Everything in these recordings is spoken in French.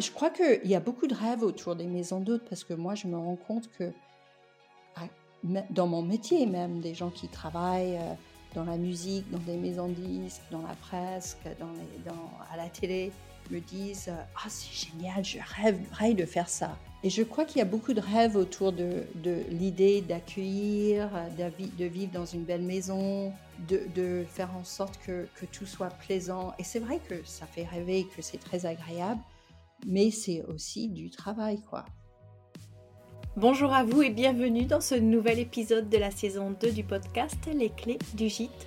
Je crois qu'il y a beaucoup de rêves autour des maisons d'hôtes parce que moi, je me rends compte que ah, dans mon métier même, des gens qui travaillent euh, dans la musique, dans des maisons de disques, dans la presse, à la télé, me disent euh, Ah, c'est génial, je rêverais de faire ça. Et je crois qu'il y a beaucoup de rêves autour de, l'idée d'accueillir, de, vivre dans une belle maison, de, faire en sorte que, tout soit plaisant. Et c'est vrai que ça fait rêver, que c'est très agréable, mais c'est aussi du travail, quoi. Bonjour à vous et bienvenue dans ce nouvel épisode de la saison 2 du podcast Les clés du gîte.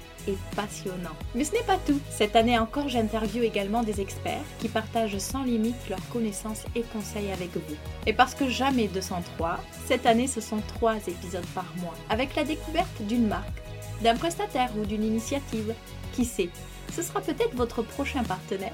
et passionnant. Mais ce n'est pas tout. Cette année encore, j'interviewe également des experts qui partagent sans limite leurs connaissances et conseils avec vous. Et parce que jamais 203, cette année ce sont trois épisodes par mois, avec la découverte d'une marque, d'un prestataire ou d'une initiative. Qui sait, ce sera peut-être votre prochain partenaire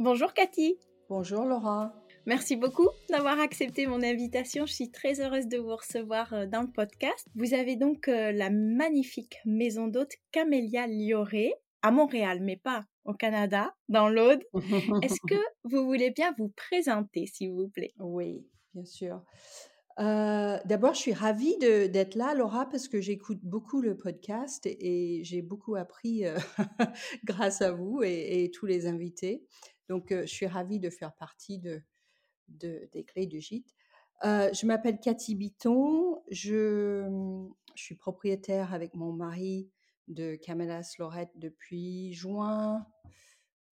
Bonjour Cathy. Bonjour Laura. Merci beaucoup d'avoir accepté mon invitation. Je suis très heureuse de vous recevoir euh, dans le podcast. Vous avez donc euh, la magnifique maison d'hôte Camélia Lioré à Montréal, mais pas au Canada, dans l'Aude. Est-ce que vous voulez bien vous présenter, s'il vous plaît? Oui, bien sûr. Euh, d'abord, je suis ravie d'être là, Laura, parce que j'écoute beaucoup le podcast et, j'ai beaucoup appris grâce à vous et, tous les invités. Donc, je suis ravie de faire partie de, des clés du gîte. je m'appelle Cathy Biton. Je, mmh, je, suis propriétaire avec mon mari de Camélas Lorette depuis juin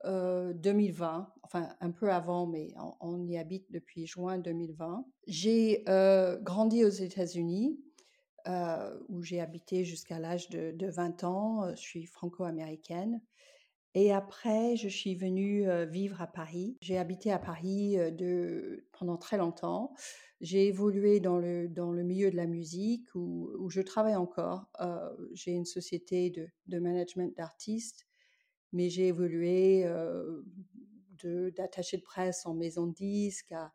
2020. Enfin, un peu avant, mais on, y habite depuis juin 2020. J'ai grandi aux États-Unis. où j'ai habité jusqu'à l'âge de, 20 ans. Je suis franco-américaine. Et après, je suis venue vivre à Paris. J'ai habité à Paris pendant très longtemps. J'ai évolué dans le, dans le milieu de la musique où, je travaille encore. j'ai une société de, de management d'artistes, mais j'ai évolué d'attaché de, presse en maison de disques à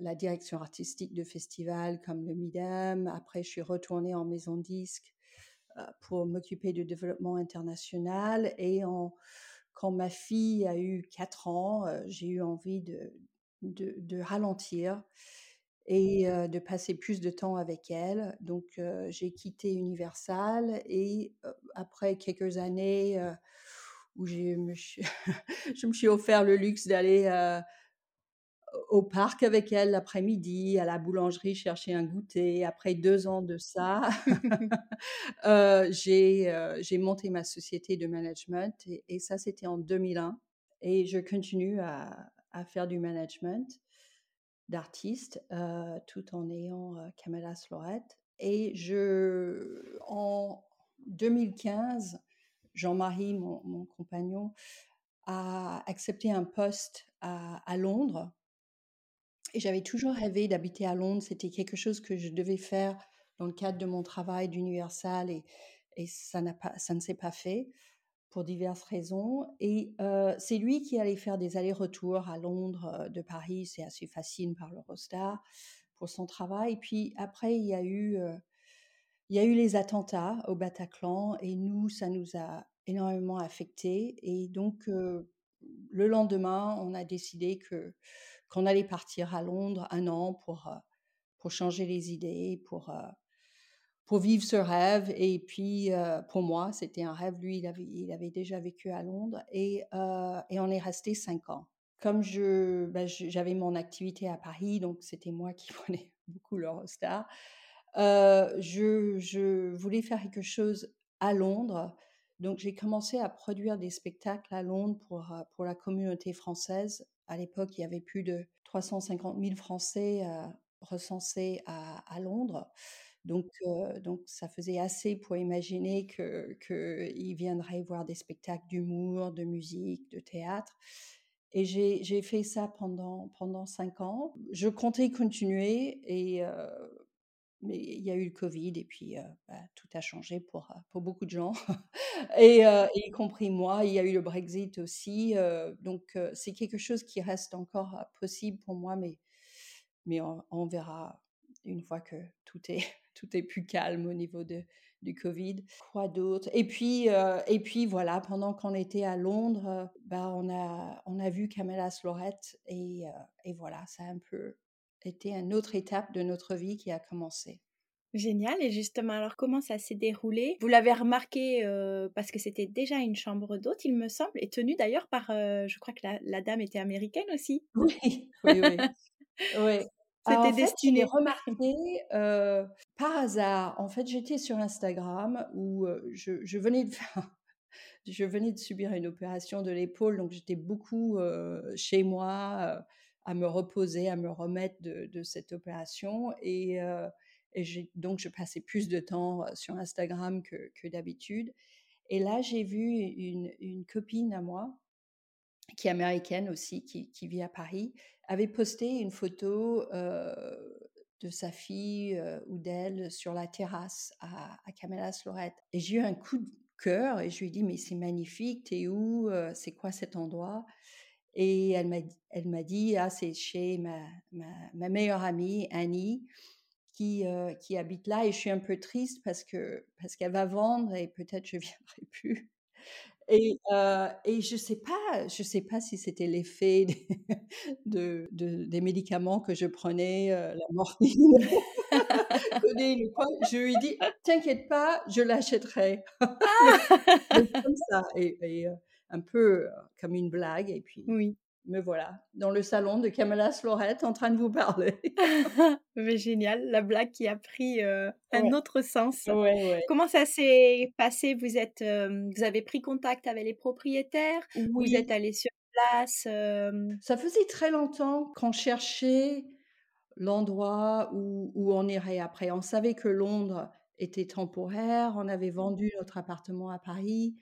la direction artistique de festivals comme le Midem. Après, je suis retournée en maison de disques euh, pour m'occuper du développement international. Et en, quand ma fille a eu 4 ans, euh, j'ai eu envie de, de, ralentir et euh, de passer plus de temps avec elle. Donc, j'ai quitté Universal et après quelques années où je me, je me suis offert le luxe d'aller au parc avec elle l'après-midi, à la boulangerie chercher un goûter. Après deux ans de ça, euh, euh, j'ai monté ma société de management et, ça, c'était en 2001. Et je continue à, faire du management d'artistes euh, tout en ayant Camilla Slorette. Et je, en 2015, Jean-Marie, mon, compagnon, a accepté un poste à Londres et j'avais toujours rêvé d'habiter à Londres. C'était quelque chose que je devais faire dans le cadre de mon travail d'Universal et, et ça, pas, ça ne s'est pas fait pour diverses raisons. Et c'est lui qui allait faire des allers-retours à Londres de Paris. C'est assez facile par l'Eurostar pour son travail. Et puis après, il y a eu, il y a eu les attentats au Bataclan et nous, ça nous a énormément affectés. Et donc, le lendemain, on a décidé que qu'on allait partir à Londres un an pour, euh, pour changer les idées, pour, euh, pour vivre ce rêve. Et puis, euh, pour moi, c'était un rêve. Lui, il avait, il avait déjà vécu à Londres et, et on est resté cinq ans. Comme je, bah, j'avais mon activité à Paris, donc c'était moi qui prenais beaucoup l'Eurostar. je, je voulais faire quelque chose à Londres. Donc, j'ai commencé à produire des spectacles à Londres pour, pour la communauté française. À l'époque, il y avait plus de 350 000 Français recensés à, Londres. Donc, donc, ça faisait assez pour imaginer qu'ils viendraient voir des spectacles d'humour, de musique, de théâtre. Et j'ai fait ça pendant, pendant cinq ans. Je comptais continuer, et, mais il y a eu le Covid, et puis bah, tout a changé pour, pour beaucoup de gens, et, y compris moi. Il y a eu le Brexit aussi. donc, c'est quelque chose qui reste encore possible pour moi, mais, mais on verra une fois que tout est tout est plus calme au niveau de, du Covid. Quoi d'autre? Et puis, et puis voilà, pendant qu'on était à Londres, bah, on, a, on a vu Camélas Lorette et, et voilà, ça a un peu été une autre étape de notre vie qui a commencé. Génial. Et justement, alors comment ça s'est déroulé? Vous l'avez remarqué parce que c'était déjà une chambre d'hôte, il me semble, et tenue d'ailleurs par, je crois que la, la, dame était américaine aussi. Oui, oui, oui. oui. C'était destiné. remarqué par hasard. En fait, j'étais sur Instagram où je, venais de je venais de subir une opération de l'épaule, donc j'étais beaucoup chez moi à me reposer, à me remettre de, cette opération. Et, donc, je passais plus de temps sur Instagram que, d'habitude. Et là, j'ai vu une, copine à moi, qui est américaine aussi, qui, vit à Paris, avait posté une photo de sa fille ou d'elle sur la terrasse à, à Camélas Lorette. Et j'ai eu un coup de cœur et je lui ai dit Mais c'est magnifique, t'es où C'est quoi cet endroit? Et elle m'a, elle m'a dit Ah, c'est chez ma, ma, ma, meilleure amie, Annie. Qui, qui habite là et je suis un peu triste parce que parce qu'elle va vendre et peut-être je viendrai plus et, et je sais pas, je sais pas si c'était l'effet des, de, des médicaments que je prenais, la morphine. je lui ai dit, t'inquiète pas, je l'achèterai. Ah! comme ça, et, un peu comme une blague, et puis. Oui me voilà dans le salon de Camilla Slorette en train de vous parler. Mais génial, la blague qui a pris euh, un autre sens. Ouais, Comment ça s'est passé? Vous êtes, euh, vous avez pris contact avec les propriétaires? Vous êtes allé sur place euh? Ça faisait très longtemps qu'on cherchait l'endroit où, où on irait après. On savait que Londres était temporaire. On avait vendu notre appartement à Paris.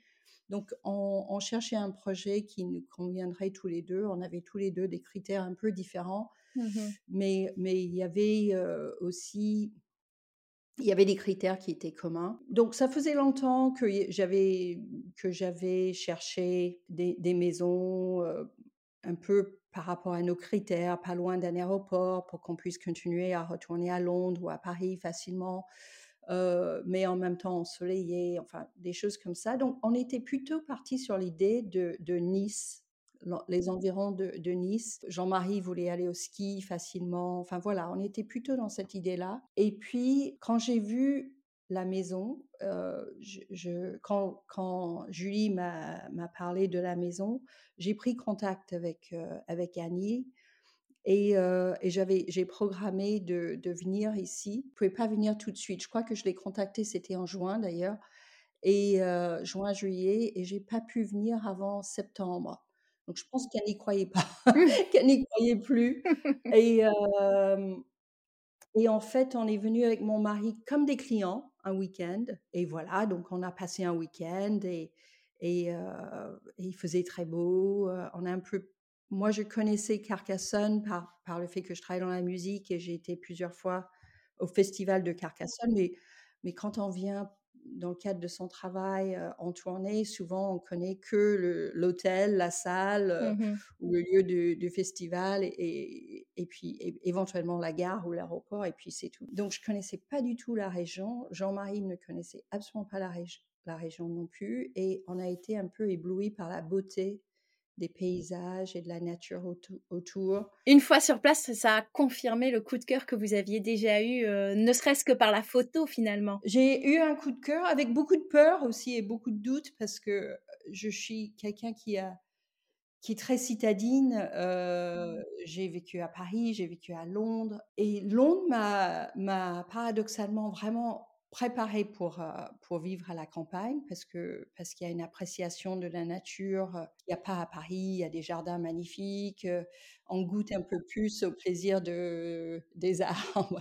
Donc, on, cherchait un projet qui nous conviendrait tous les deux. On avait tous les deux des critères un peu différents, mmh mais, mais il y avait aussi il y avait des critères qui étaient communs. Donc, ça faisait longtemps que j'avais que j'avais cherché des, des maisons un peu par rapport à nos critères, pas loin d'un aéroport, pour qu'on puisse continuer à retourner à Londres ou à Paris facilement. Euh, mais en même temps ensoleillé, enfin des choses comme ça. Donc on était plutôt parti sur l'idée de, Nice, les environs de, Nice. Jean-Marie voulait aller au ski facilement. Enfin voilà, on était plutôt dans cette idée-là. Et puis quand j'ai vu la maison, euh, quand, quand, Julie m'a parlé de la maison, j'ai pris contact avec, euh, avec Annie et, j'avais, j'ai programmé de, de, venir ici. Je ne pouvais pas venir tout de suite. Je crois que je l'ai contacté, c'était en juin d'ailleurs. Et juin, juillet, et j'ai pas pu venir avant septembre. Donc je pense qu'elle n'y croyait pas, qu'elle n'y croyait plus. Et, et en fait, on est venu avec mon mari comme des clients un week-end. Et voilà, donc on a passé un week-end et, et, et, il faisait très beau. On a un peu moi, je connaissais Carcassonne par, par le fait que je travaille dans la musique et j'ai été plusieurs fois au festival de Carcassonne. Mais, mais quand on vient dans le cadre de son travail en tournée, souvent on connaît que l'hôtel, la salle mmh ou le lieu du, festival et, et puis éventuellement la gare ou l'aéroport et puis c'est tout. Donc je connaissais pas du tout la région. Jean-Marie ne connaissait absolument pas la, la région non plus et on a été un peu ébloui par la beauté des paysages et de la nature autour. Une fois sur place, ça a confirmé le coup de cœur que vous aviez déjà eu, euh, ne serait-ce que par la photo finalement. J'ai eu un coup de cœur avec beaucoup de peur aussi et beaucoup de doutes parce que je suis quelqu'un qui a qui est très citadine. Euh, j'ai vécu à Paris, j'ai vécu à Londres. Et Londres m'a paradoxalement vraiment préparé pour, euh, pour vivre à la campagne parce que parce qu'il y a une appréciation de la nature. Il n'y a pas à Paris, il y a des jardins magnifiques. On goûte un peu plus au plaisir de, des arbres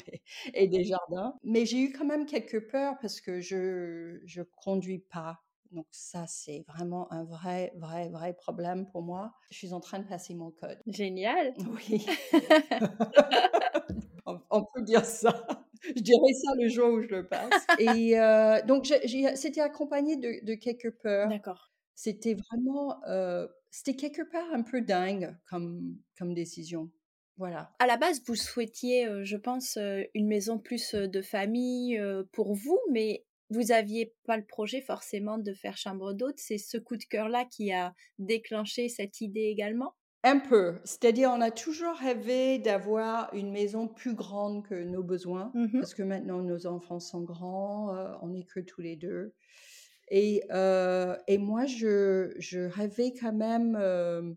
et des jardins. Mais j'ai eu quand même quelques peurs parce que je ne conduis pas donc ça, c'est vraiment un vrai, vrai, vrai problème pour moi. Je suis en train de passer mon code. Génial. Oui. on, peut dire ça. Je dirais ça le jour où je le passe. Et euh, donc, c'était accompagné de, quelques peurs. D'accord. C'était vraiment, euh, c'était quelque part un peu dingue comme, comme décision. Voilà. À la base, vous souhaitiez, euh, je pense, une maison plus de famille pour vous, mais vous aviez pas le projet forcément de faire chambre d'hôte. C'est ce coup de cœur-là qui a déclenché cette idée également? Un peu. C'est-à-dire, on a toujours rêvé d'avoir une maison plus grande que nos besoins, mmh parce que maintenant nos enfants sont grands, euh, on n'est que tous les deux. Et, euh, et moi, je, je, rêvais quand même euh,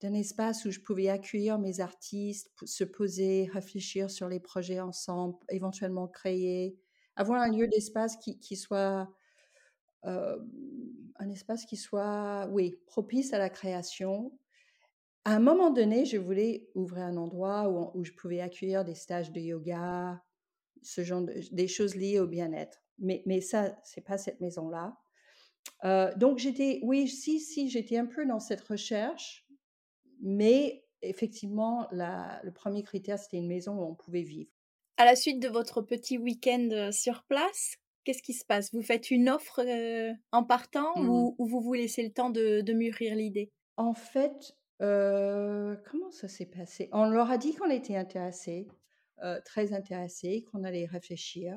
d'un espace où je pouvais accueillir mes artistes, se poser, réfléchir sur les projets ensemble, éventuellement créer avoir un lieu d'espace qui, qui soit un espace qui soit, oui, propice à la création. À un moment donné, je voulais ouvrir un endroit où, où je pouvais accueillir des stages de yoga, ce genre de, des choses liées au bien-être. Mais, mais ça, c'est pas cette maison-là. donc j'étais, oui, si, si, j'étais un peu dans cette recherche, mais effectivement, la, le premier critère, c'était une maison où on pouvait vivre. À la suite de votre petit week-end euh, sur place, qu'est-ce qui se passe? Vous faites une offre euh, en partant mmh. ou, vous vous laissez le temps de, mûrir l'idée? En fait, euh, comment ça s'est passé? On leur a dit qu'on était intéressés, très intéressés, qu'on allait réfléchir.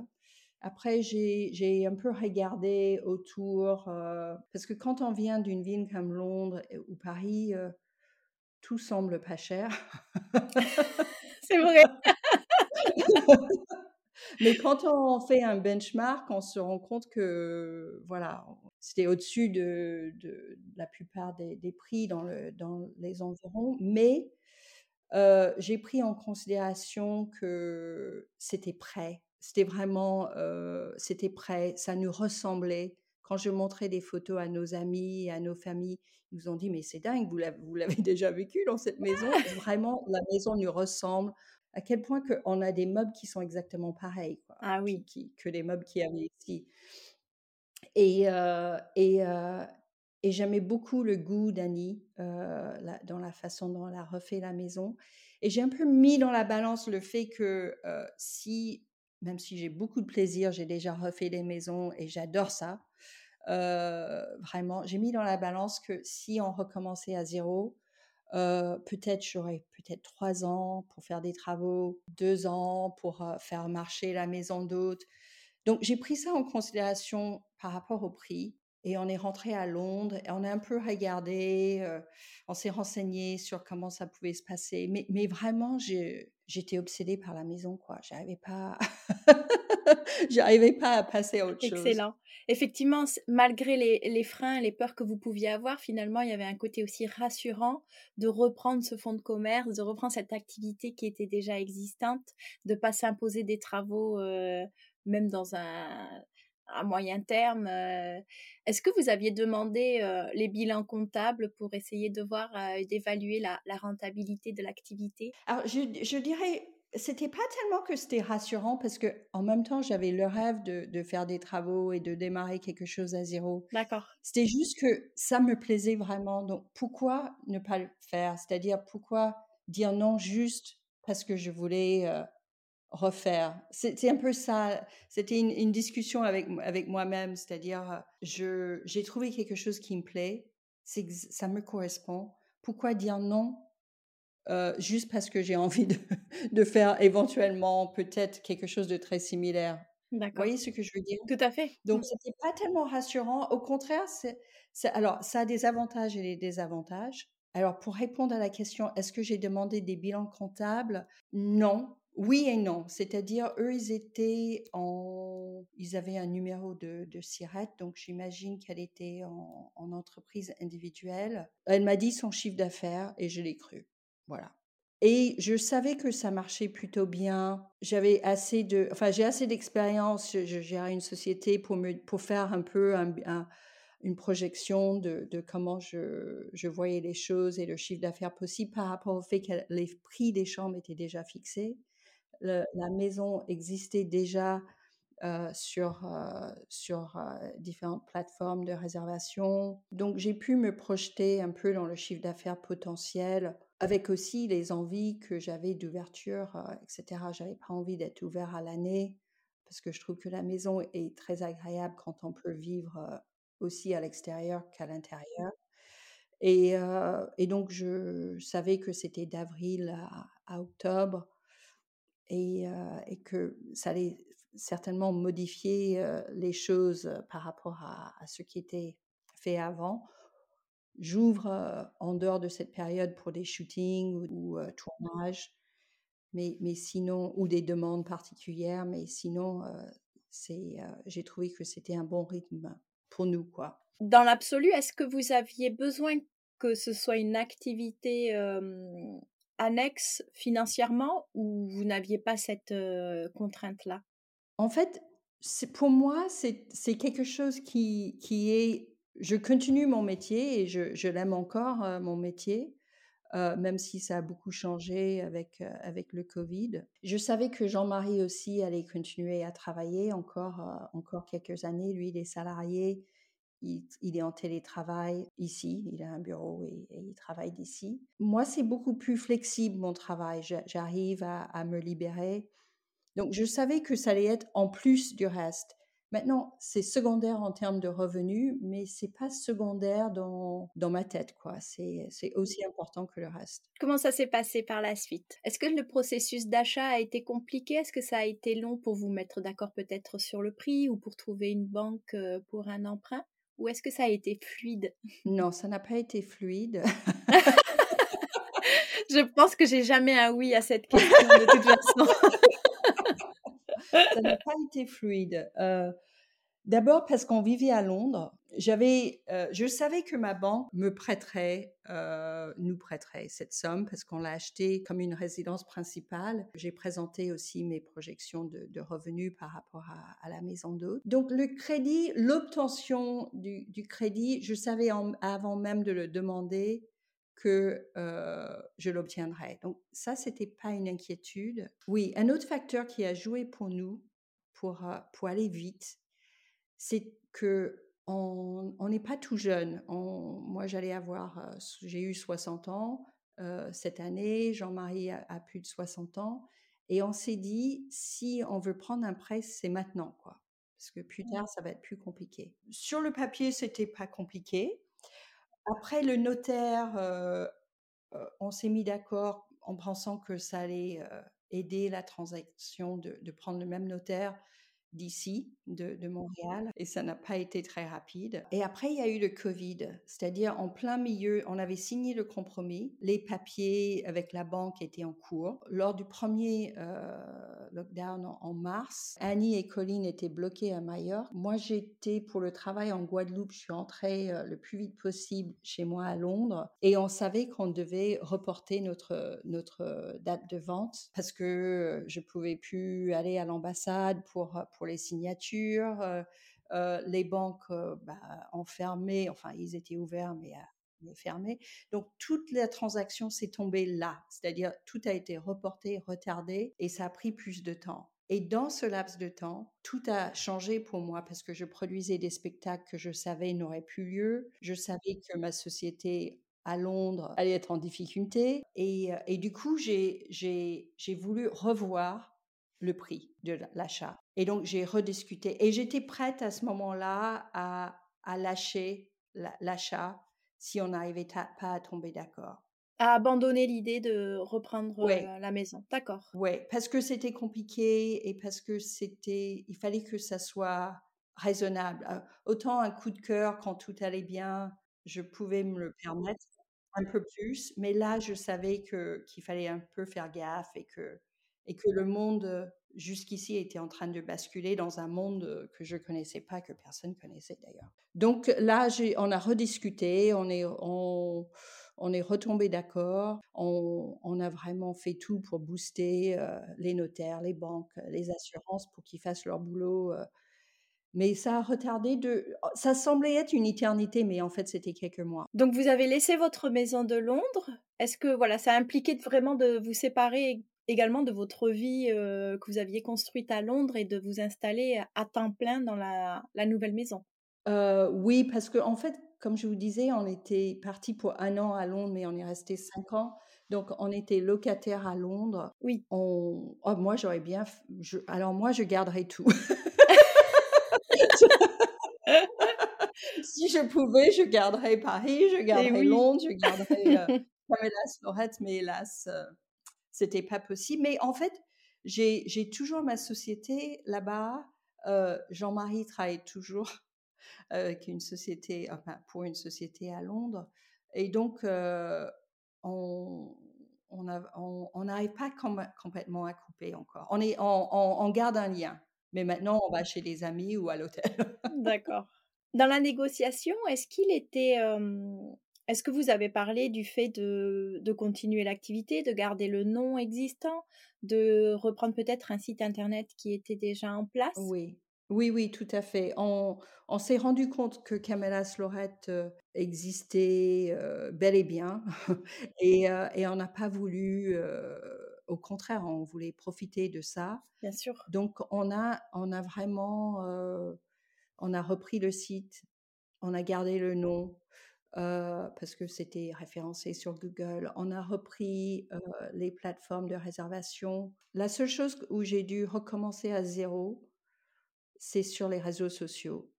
Après, j'ai un peu regardé autour, parce que quand on vient d'une ville comme Londres ou Paris, tout semble pas cher. C'est vrai. Mais quand on fait un benchmark, on se rend compte que voilà, c'était au-dessus de, la plupart des, prix dans les environs. Mais euh, j'ai pris en considération que c'était prêt. C'était vraiment, euh, c'était prêt. Ça nous ressemblait. Quand je montrais des photos à nos amis et à nos familles, ils nous ont dit mais c'est dingue, vous l'avez déjà vécu dans cette maison. Vraiment, la maison nous ressemble à quel point on a des meubles qui sont exactement pareils ah oui. que les meubles qu'il y avait ici. Et, euh, et, euh, et j'aimais beaucoup le goût d'Annie euh, dans la façon dont elle a refait la maison. Et j'ai un peu mis dans la balance le fait que si, même si j'ai beaucoup de plaisir, j'ai déjà refait les maisons et j'adore ça, vraiment, j'ai mis dans la balance que si on recommençait à zéro, peut-être j'aurais peut-être trois ans pour faire des travaux, deux ans pour faire marcher la maison d'hôte. Donc j'ai pris ça en considération par rapport au prix. Et on est rentré à Londres et on a un peu regardé, on s'est renseigné sur comment ça pouvait se passer. Mais, mais vraiment, j'étais obsédée par la maison, quoi. J'arrivais pas, j'arrivais pas à passer à autre chose. Excellent. Effectivement, malgré les, les, freins, les peurs que vous pouviez avoir, finalement, il y avait un côté aussi rassurant de reprendre ce fonds de commerce, de reprendre cette activité qui était déjà existante, de pas s'imposer des travaux, même dans un à moyen terme. Euh, est-ce que vous aviez demandé euh, les bilans comptables pour essayer de voir, euh, d'évaluer la, rentabilité de l'activité? Alors, je, je dirais, c'était pas tellement que c'était rassurant parce que en même temps, j'avais le rêve de, de, faire des travaux et de démarrer quelque chose à zéro. D'accord. C'était juste que ça me plaisait vraiment. Donc, pourquoi ne pas le faire? C'est-à-dire, pourquoi dire non juste parce que je voulais refaire? C'est un peu ça. C'était une, discussion avec, avec moi-même, c'est-à-dire, je j'ai trouvé quelque chose qui me plaît, ça me correspond. Pourquoi dire non juste parce que j'ai envie de, de, faire éventuellement peut-être quelque chose de très similaire. Vous voyez ce que je veux dire? Tout à fait. Donc, mmh. c'était pas tellement rassurant. Au contraire, c'est, alors, ça a des avantages et des désavantages. Alors, pour répondre à la question, est-ce que j'ai demandé des bilans comptables? Non, oui et non. C'est-à-dire, eux, ils étaient en, ils avaient un numéro de, de SIRET, donc j'imagine qu'elle était en, en entreprise individuelle. Elle m'a dit son chiffre d'affaires et je l'ai cru. Voilà. Et je savais que ça marchait plutôt bien. J'avais assez de, enfin, j'ai assez d'expérience. Je, je une société pour me, pour faire un peu un, un, une projection de, comment je, voyais les choses et le chiffre d'affaires possible par rapport au fait que les prix des chambres étaient déjà fixés. La maison existait déjà euh, sur, euh, sur euh, différentes plateformes de réservation. Donc j'ai pu me projeter un peu dans le chiffre d'affaires potentiel avec aussi les envies que j'avais d'ouverture, etc. J'avais pas envie d'être ouvert à l'année parce que je trouve que la maison est très agréable quand on peut vivre aussi à l'extérieur qu'à l'intérieur. Et, et, donc, je savais que c'était d'avril à, octobre et, et, que ça allait certainement modifier les choses par rapport à, ce qui était fait avant. J'ouvre en dehors de cette période pour des shootings ou, ou tournages, mais, mais sinon, ou des demandes particulières, mais sinon, c'est, j'ai trouvé que c'était un bon rythme pour nous, quoi. Dans l'absolu, est-ce que vous aviez besoin que ce soit une activité annexe financièrement ou vous n'aviez pas cette contrainte-là? En fait, pour moi, c'est, quelque chose qui, est... Je continue mon métier et je, je l'aime encore, euh, mon métier. Euh, même si ça a beaucoup changé avec, euh, avec le Covid. Je savais que Jean-Marie aussi allait continuer à travailler encore, encore quelques années. Lui, il est salarié, il, est en télétravail ici, il a un bureau et, il travaille d'ici. Moi, c'est beaucoup plus flexible mon travail. J'arrive à, me libérer. Donc, je savais que ça allait être en plus du reste. Maintenant, c'est secondaire en termes de revenus, mais c'est pas secondaire dans, dans ma tête, quoi. C'est, c'est aussi important que le reste. Comment ça s'est passé par la suite? Est-ce que le processus d'achat a été compliqué? Est-ce que ça a été long pour vous mettre d'accord peut-être sur le prix ou pour trouver une banque euh, pour un emprunt? Ou est-ce que ça a été fluide? Non, ça n'a pas été fluide. Je pense que j'ai jamais un oui à cette question de toute façon. ça n'a pas été fluide. Euh, D'abord parce qu'on vivait à Londres. J'avais, euh, je savais que ma banque me prêterait, euh, nous prêterait cette somme parce qu'on l'a acheté comme une résidence principale. J'ai présenté aussi mes projections de, revenus par rapport à, la maison d'hôte. Donc le crédit, l'obtention du, crédit, je savais avant même de le demander que euh, je l'obtiendrais. Donc ça, c'était pas une inquiétude. Oui, un autre facteur qui a joué pour nous, pour, pour aller vite, c'est que on n'est pas tout jeune. On, moi, j'allais avoir, j'ai eu 60 ans euh, cette année, Jean-Marie a, a, plus de 60 ans, et on s'est dit, si on veut prendre un prêt, c'est maintenant, quoi. Parce que plus tard, ça va être plus compliqué. Sur le papier, c'était pas compliqué. Après, le notaire, euh, euh, on s'est mis d'accord en pensant que ça allait euh, aider la transaction de, de, prendre le même notaire d'ici, de, Montréal, et ça n'a pas été très rapide. Et après, il y a eu le Covid, c'est-à-dire en plein milieu, on avait signé le compromis, les papiers avec la banque étaient en cours. Lors du premier euh, lockdown en, mars, Annie et Colline étaient bloquées à Majorque. Moi, j'étais pour le travail en Guadeloupe, je suis entrée euh, le plus vite possible chez moi à Londres, et on savait qu'on devait reporter notre, notre date de vente parce que je pouvais plus aller à l'ambassade pour les signatures. Euh, euh, les banques euh, bah, enfermées, enfin ils étaient ouverts mais, mais fermés. Donc toute la transaction s'est tombée là, c'est-à-dire tout a été reporté, retardé et ça a pris plus de temps. Et dans ce laps de temps, tout a changé pour moi parce que je produisais des spectacles que je savais n'auraient plus lieu. Je savais que ma société à Londres allait être en difficulté. Et du coup, j'ai voulu revoir le prix de l'achat. Et donc, j'ai rediscuté. Et j'étais prête à ce moment-là à, à, lâcher l'achat si on n'arrivait pas à tomber d'accord. À abandonner l'idée de reprendre ouais. la maison. D'accord. Oui, parce que c'était compliqué et parce que c'était, il fallait que ça soit raisonnable. Euh, autant un coup de cœur quand tout allait bien, je pouvais me le permettre un peu plus, mais là, je savais que qu'il fallait un peu faire gaffe et que et que le monde jusqu'ici était en train de basculer dans un monde que je connaissais pas, que personne connaissait d'ailleurs. Donc là, on a rediscuté, on est, on, retombé d'accord, on, a vraiment fait tout pour booster les notaires, les banques, les assurances pour qu'ils fassent leur boulot. mais ça a retardé de. Oh, ça semblait être une éternité, mais en fait, c'était quelques mois. Donc, vous avez laissé votre maison de Londres. Est-ce que voilà, ça a impliqué vraiment de vous séparer également de votre vie que vous aviez construite à Londres et de vous installer à temps plein dans la, nouvelle maison? Oui, parce que en fait, comme je vous disais, on était parti pour un an à Londres, mais on est resté cinq ans. Donc, on était locataire à Londres. Oui. On... Oh, moi, j'aurais bien. Alors, moi, je garderais tout. si je pouvais, je garderais Paris, je garderais Londres, je garderais euh, Pamela mais hélas, c'était pas possible. Mais en fait, j'ai toujours ma société là-bas. Euh, Jean-Marie travaille toujours avec une société, enfin, pour une société à Londres. Et donc, euh, on n'arrive pas complètement à couper encore. On, est, on, garde un lien. Mais maintenant, on va chez les amis ou à l'hôtel. D'accord. Dans la négociation, est-ce qu'il était est-ce que vous avez parlé du fait de, de continuer l'activité, de garder le nom existant, de reprendre peut-être un site internet qui était déjà en place? Oui, oui, oui, tout à fait. On, on s'est rendu compte que Camélas Lorette euh, existait euh, bel et bien et, euh, et on n'a pas voulu, au contraire, on voulait profiter de ça. Bien sûr. Donc on a, on a vraiment, on a repris le site, on a gardé le nom, parce que c'était référencé sur Google. On a repris les plateformes de réservation. La seule chose où j'ai dû recommencer à zéro, c'est sur les réseaux sociaux,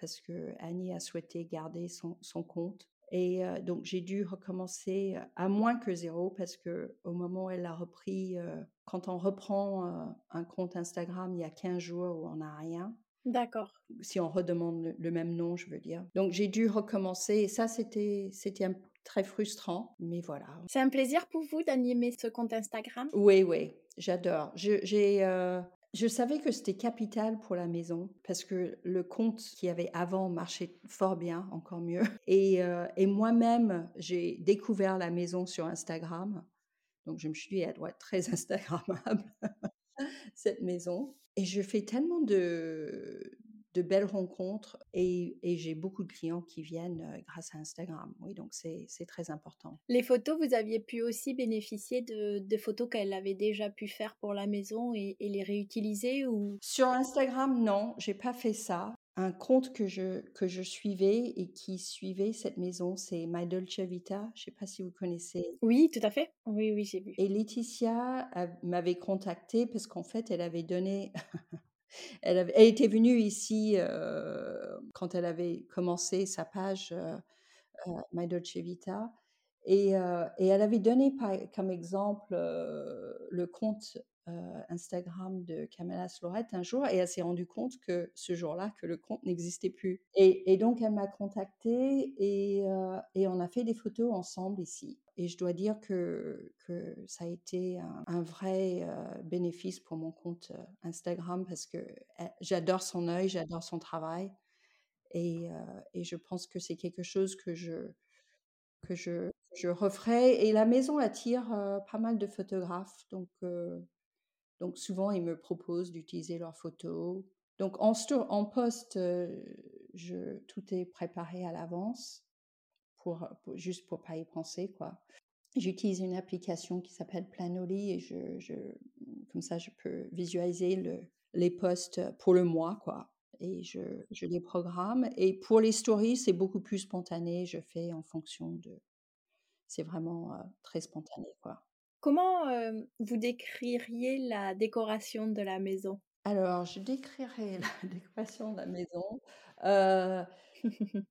parce que Annie a souhaité garder son, compte. Et donc j'ai dû recommencer à moins que zéro parce que au moment où elle l'a repris, quand on reprend un compte Instagram il y a 15 jours où on n'a rien, D'accord. Si on redemande le, même nom, je veux dire. Donc j'ai dû recommencer et ça c'était c'était très frustrant, mais voilà. C'est un plaisir pour vous d'animer ce compte Instagram? Oui, oui, j'adore. Je, j'ai, euh, je savais que c'était capital pour la maison parce que le compte qui avait avant marchait fort bien, encore mieux. Et, euh, et moi-même, j'ai découvert la maison sur Instagram. Donc je me suis dit, elle doit être très Instagrammable, cette maison. Et je fais tellement de, de belles rencontres et, et j'ai beaucoup de clients qui viennent grâce à Instagram. Oui, donc c'est très important. Les photos, vous aviez pu aussi bénéficier de, de photos qu'elle avait déjà pu faire pour la maison et, et les réutiliser ou? Sur Instagram, non, j'ai pas fait ça. Un compte que je, que je suivais et qui suivait cette maison, c'est My Dolce Vita. Je sais pas si vous connaissez. Oui, tout à fait. Oui, oui, j'ai vu. Et Laetitia m'avait contacté parce qu'en fait, elle avait donné Elle, avait, elle, était venue ici euh, quand elle avait commencé sa page euh, euh, My Dolce Vita. Et, et, elle avait donné comme exemple le compte Instagram de Camilla Slorette un jour et elle s'est rendue compte que ce jour-là, que le compte n'existait plus. Et, donc elle m'a contactée et, et, on a fait des photos ensemble ici. Et je dois dire que, que ça a été un, vrai euh, bénéfice pour mon compte euh, Instagram parce que j'adore son œil, j'adore son travail. Et, euh, et, je pense que c'est quelque chose que je, que je, je referai. Et la maison attire pas mal de photographes. Donc, donc souvent, ils me proposent d'utiliser leurs photos. Donc en, en poste, je, tout est préparé à l'avance. Pour, pour, juste pour pas y penser quoi. J'utilise une application qui s'appelle Planoly et je, comme ça, je peux visualiser le, les posts pour le mois, quoi. Et je, je, les programme. Et pour les stories, c'est beaucoup plus spontané. Je fais en fonction de. C'est vraiment euh, très spontané, quoi. Comment euh, vous décririez la décoration de la maison? Alors, je décrirais la décoration de la maison. Euh,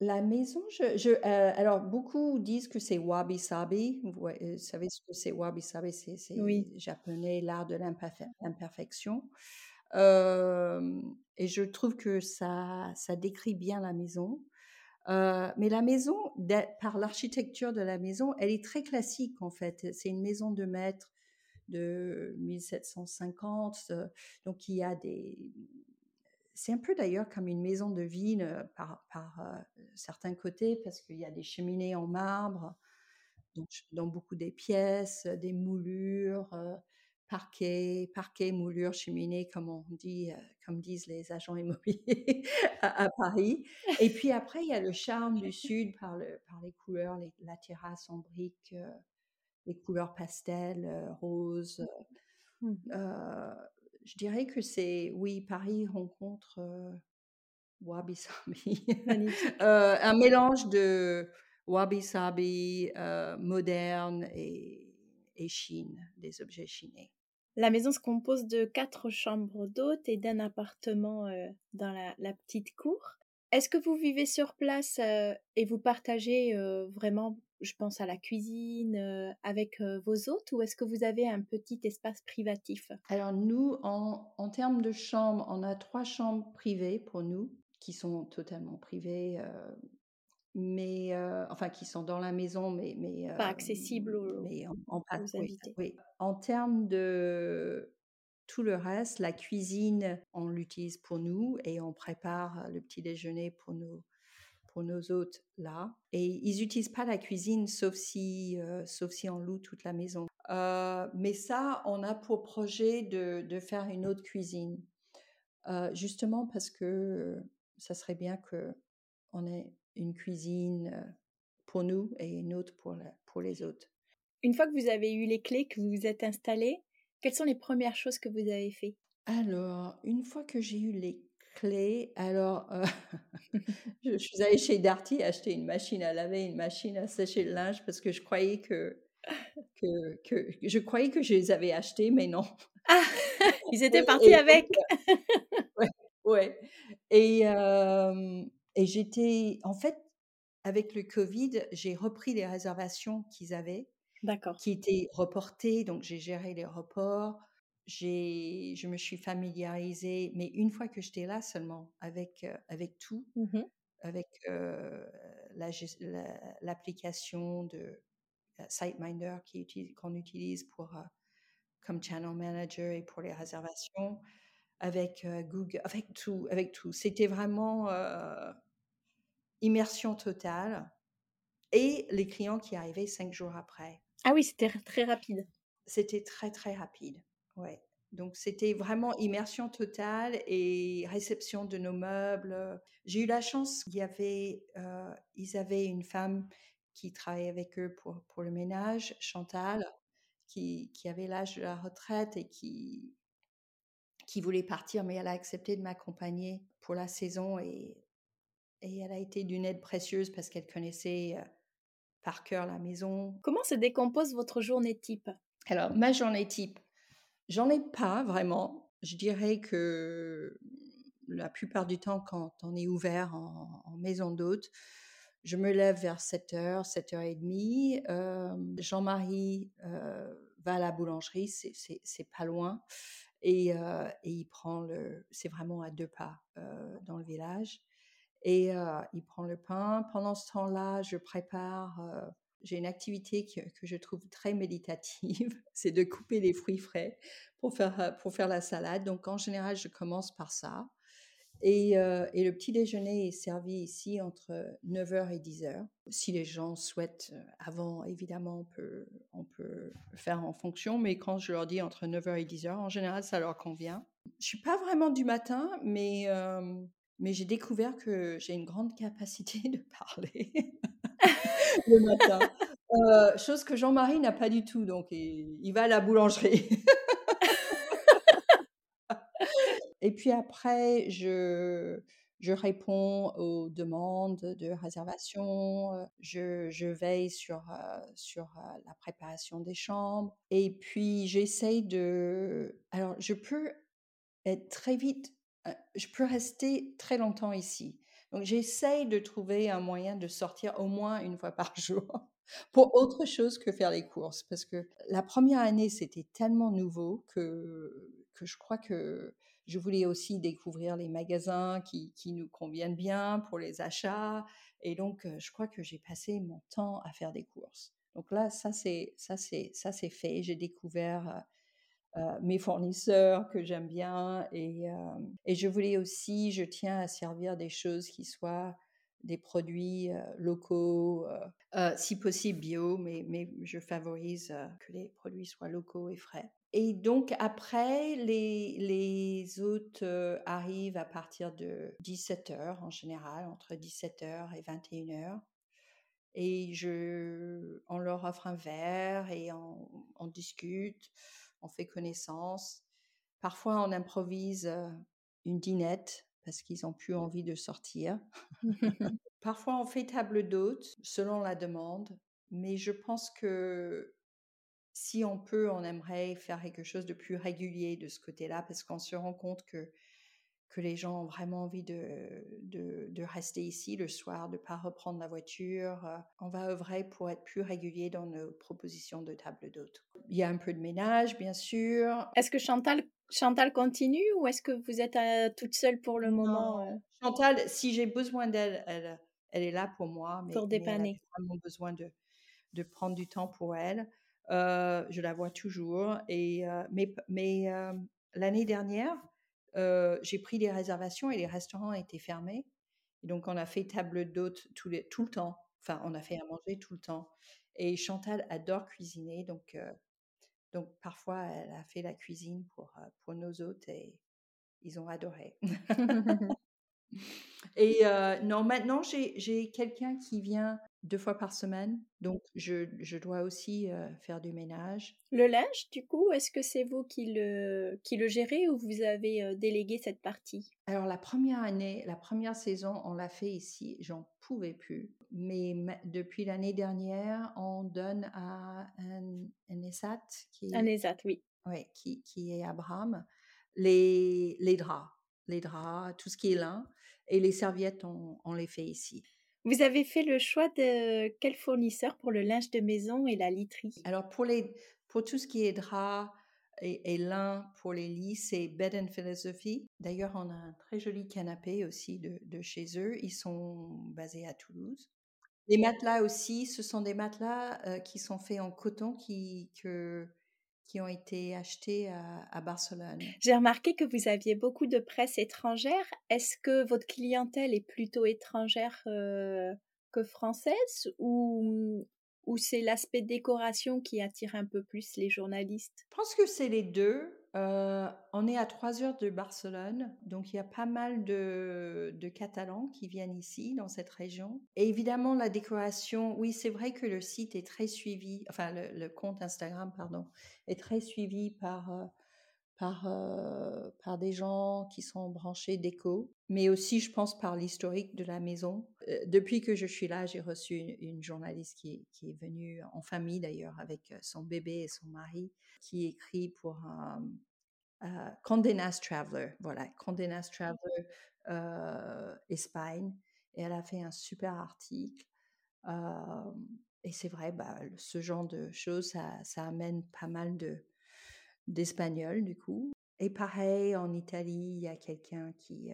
La maison, je, je, euh, alors beaucoup disent que c'est wabi-sabi. Vous, savez ce que c'est wabi-sabi? C'est Oui. japonais, l'art de l'imperfection. et je trouve que ça, ça décrit bien la maison. Euh, mais la maison, par l'architecture de la maison, elle est très classique en fait. C'est une maison de maître de 1750. Donc il y a des... C'est un peu d'ailleurs comme une maison de ville par, par certains côtés parce qu'il y a des cheminées en marbre, donc, dans beaucoup des pièces, des moulures, parquet, parquet, moulure, cheminée, comme on dit, comme disent les agents immobiliers à, Paris. Et puis après, il y a le charme du sud par, le, par les couleurs, la terrasse en briques, les couleurs pastel, rose. Mmh je dirais que c'est, oui, Paris rencontre Wabi Sabi, un mélange de Wabi Sabi moderne et, et Chine, des objets chinés. La maison se compose de quatre chambres d'hôtes et d'un appartement dans la, petite cour. Est-ce que vous vivez sur place et vous partagez vraiment, je pense à la cuisine, avec vos hôtes ou est-ce que vous avez un petit espace privatif? Alors nous, en, en termes de chambres, on a trois chambres privées pour nous qui sont totalement privées mais enfin qui sont dans la maison, mais mais pas accessibles aux, mais en, en Oui, En termes de tout le reste, la cuisine, on l'utilise pour nous et on prépare le petit déjeuner pour nos pour nos hôtes là. Et ils n'utilisent pas la cuisine sauf si sauf si on loue toute la maison. mais ça, on a pour projet de, de faire une autre cuisine, justement parce que ça serait bien que on ait une cuisine pour nous et une autre pour, pour les autres. Une fois que vous avez eu les clés, que vous vous êtes installé, quelles sont les premières choses que vous avez fait? Alors, une fois que j'ai eu les clés, alors je, suis allée chez Darty acheter une machine à laver, une machine à sécher le linge parce que je croyais que, que, que je croyais que je les avais achetées, mais non. Ah, ils étaient partis avec. ouais, ouais. Et et j'étais, en fait, avec le Covid, j'ai repris les réservations qu'ils avaient, qui étaient reportées, donc j'ai géré les reports. J'ai, je me suis familiarisée, mais une fois que j'étais là seulement, avec, avec tout, mmh avec l'application de SiteMinder qu'on utilise pour, comme channel manager et pour les réservations, avec Google, avec tout, avec tout. C'était vraiment immersion totale, et les clients qui arrivaient cinq jours après. Ah oui, c'était très rapide. C'était très très rapide, ouais. Donc c'était vraiment immersion totale et réception de nos meubles. J'ai eu la chance, il y avait, euh, ils avaient une femme qui travaillait avec eux pour, pour le ménage, Chantal, qui, qui avait l'âge de la retraite et qui, qui voulait partir, mais elle a accepté de m'accompagner pour la saison et et elle a été d'une aide précieuse parce qu'elle connaissait par cœur la maison. Comment se décompose votre journée type? Alors, ma journée type, j'en ai pas vraiment. Je dirais que la plupart du temps, quand on est ouvert en, maison d'hôte, je me lève vers 7h, 7h30. Euh, Jean-Marie va à la boulangerie, c'est pas loin. Et, et, il prend le. C'est vraiment à deux pas dans le village et il prend le pain. Pendant ce temps-là, je prépare. j'ai une activité que, je trouve très méditative, c'est de couper les fruits frais pour faire, pour faire la salade. Donc en général, je commence par ça. Et, et, le petit déjeuner est servi ici entre 9h et 10h. Si les gens souhaitent avant, évidemment, on peut, on peut faire en fonction, mais quand je leur dis entre 9h et 10h, en général, ça leur convient. Je suis pas vraiment du matin, mais mais j'ai découvert que j'ai une grande capacité de parler le matin. Euh, chose que Jean-Marie n'a pas du tout, donc il, va à la boulangerie. Et puis après, je, je réponds aux demandes de réservation, je, je veille sur, euh, sur euh, la préparation des chambres, et puis j'essaye de... Alors, je peux être très vite je peux rester très longtemps ici. Donc j'essaye de trouver un moyen de sortir au moins une fois par jour pour autre chose que faire les courses. Parce que la première année, c'était tellement nouveau que, que je crois que je voulais aussi découvrir les magasins qui, qui nous conviennent bien pour les achats. Et donc, je crois que j'ai passé mon temps à faire des courses. Donc là, ça c'est ça c'est ça c'est fait. J'ai découvert mes fournisseurs que j'aime bien. Et, et je voulais aussi, je tiens à servir des choses qui soient des produits locaux, si possible bio, mais, mais je favorise que les produits soient locaux et frais. Et donc après, les, les hôtes arrivent à partir de 17h en général, entre 17h et 21h. Et je, on leur offre un verre et on discute, on fait connaissance. Parfois, on improvise une dînette parce qu'ils n'ont plus envie de sortir. Parfois, on fait table d'hôte selon la demande, mais je pense que si on peut, on aimerait faire quelque chose de plus régulier de ce côté-là, parce qu'on se rend compte que, que les gens ont vraiment envie de, de, rester ici le soir, de ne pas reprendre la voiture. Euh, on va œuvrer pour être plus régulier dans nos propositions de table d'hôte. Il y a un peu de ménage, bien sûr. Est-ce que Chantal, Chantal continue ou est-ce que vous êtes euh, toute seule pour le moment euh? Chantal, si j'ai besoin d'elle, elle, elle, est là pour moi. Mais, pour dépanner. elle a vraiment besoin de, de prendre du temps pour elle. Euh, je la vois toujours. Et, mais mais l'année dernière, j'ai pris des réservations et les restaurants étaient fermés. donc, on a fait table d'hôte tout, tout le temps. Enfin, on a fait à manger tout le temps. Et Chantal adore cuisiner. Donc, donc parfois, elle a fait la cuisine pour, pour nos hôtes et ils ont adoré. et non, maintenant, j'ai quelqu'un qui vient deux fois par semaine. Donc, je, je dois aussi faire du ménage. Le linge, du coup, est-ce que c'est vous qui le, qui le gérez ou vous avez délégué cette partie? Alors, la première année, la première saison, on l'a fait ici. J'en pouvais plus. Mais depuis l'année dernière, on donne à un, un ESAT qui Un ESAT, oui. Oui, qui, qui est Abraham, les, les draps. Les draps, tout ce qui est lin. Et les serviettes, on, on les fait ici. Vous avez fait le choix de quel fournisseur pour le linge de maison et la literie? Alors pour, les, pour tout ce qui est drap et, lin pour les lits, c'est Bed and Philosophy. D'ailleurs, on a un très joli canapé aussi de, de, chez eux. Ils sont basés à Toulouse. Les matelas aussi, ce sont des matelas euh, qui sont faits en coton qui, que, qui ont été achetés à, Barcelone. J'ai remarqué que vous aviez beaucoup de presse étrangère. Est-ce que votre clientèle est plutôt étrangère euh, que française ou, ou c'est l'aspect décoration qui attire un peu plus les journalistes? Je pense que c'est les deux. Euh, on est à trois heures de Barcelone, donc il y a pas mal de, Catalans qui viennent ici, dans cette région. Et évidemment, la décoration, oui, c'est vrai que le site est très suivi, enfin le, compte Instagram, pardon, est très suivi par, euh, par, euh, par des gens qui sont branchés déco, mais aussi, je pense, par l'historique de la maison. depuis que je suis là, j'ai reçu une, journaliste qui, qui, est venue en famille d'ailleurs, avec son bébé et son mari, qui écrit pour euh, Condé Nast Traveler, voilà, Condé Nast Traveler euh, Espagne, et elle a fait un super article. Euh, et c'est vrai, bah, ce genre de choses, ça, ça amène pas mal de d'espagnol du coup. Et pareil, en Italie, il y a quelqu'un qui,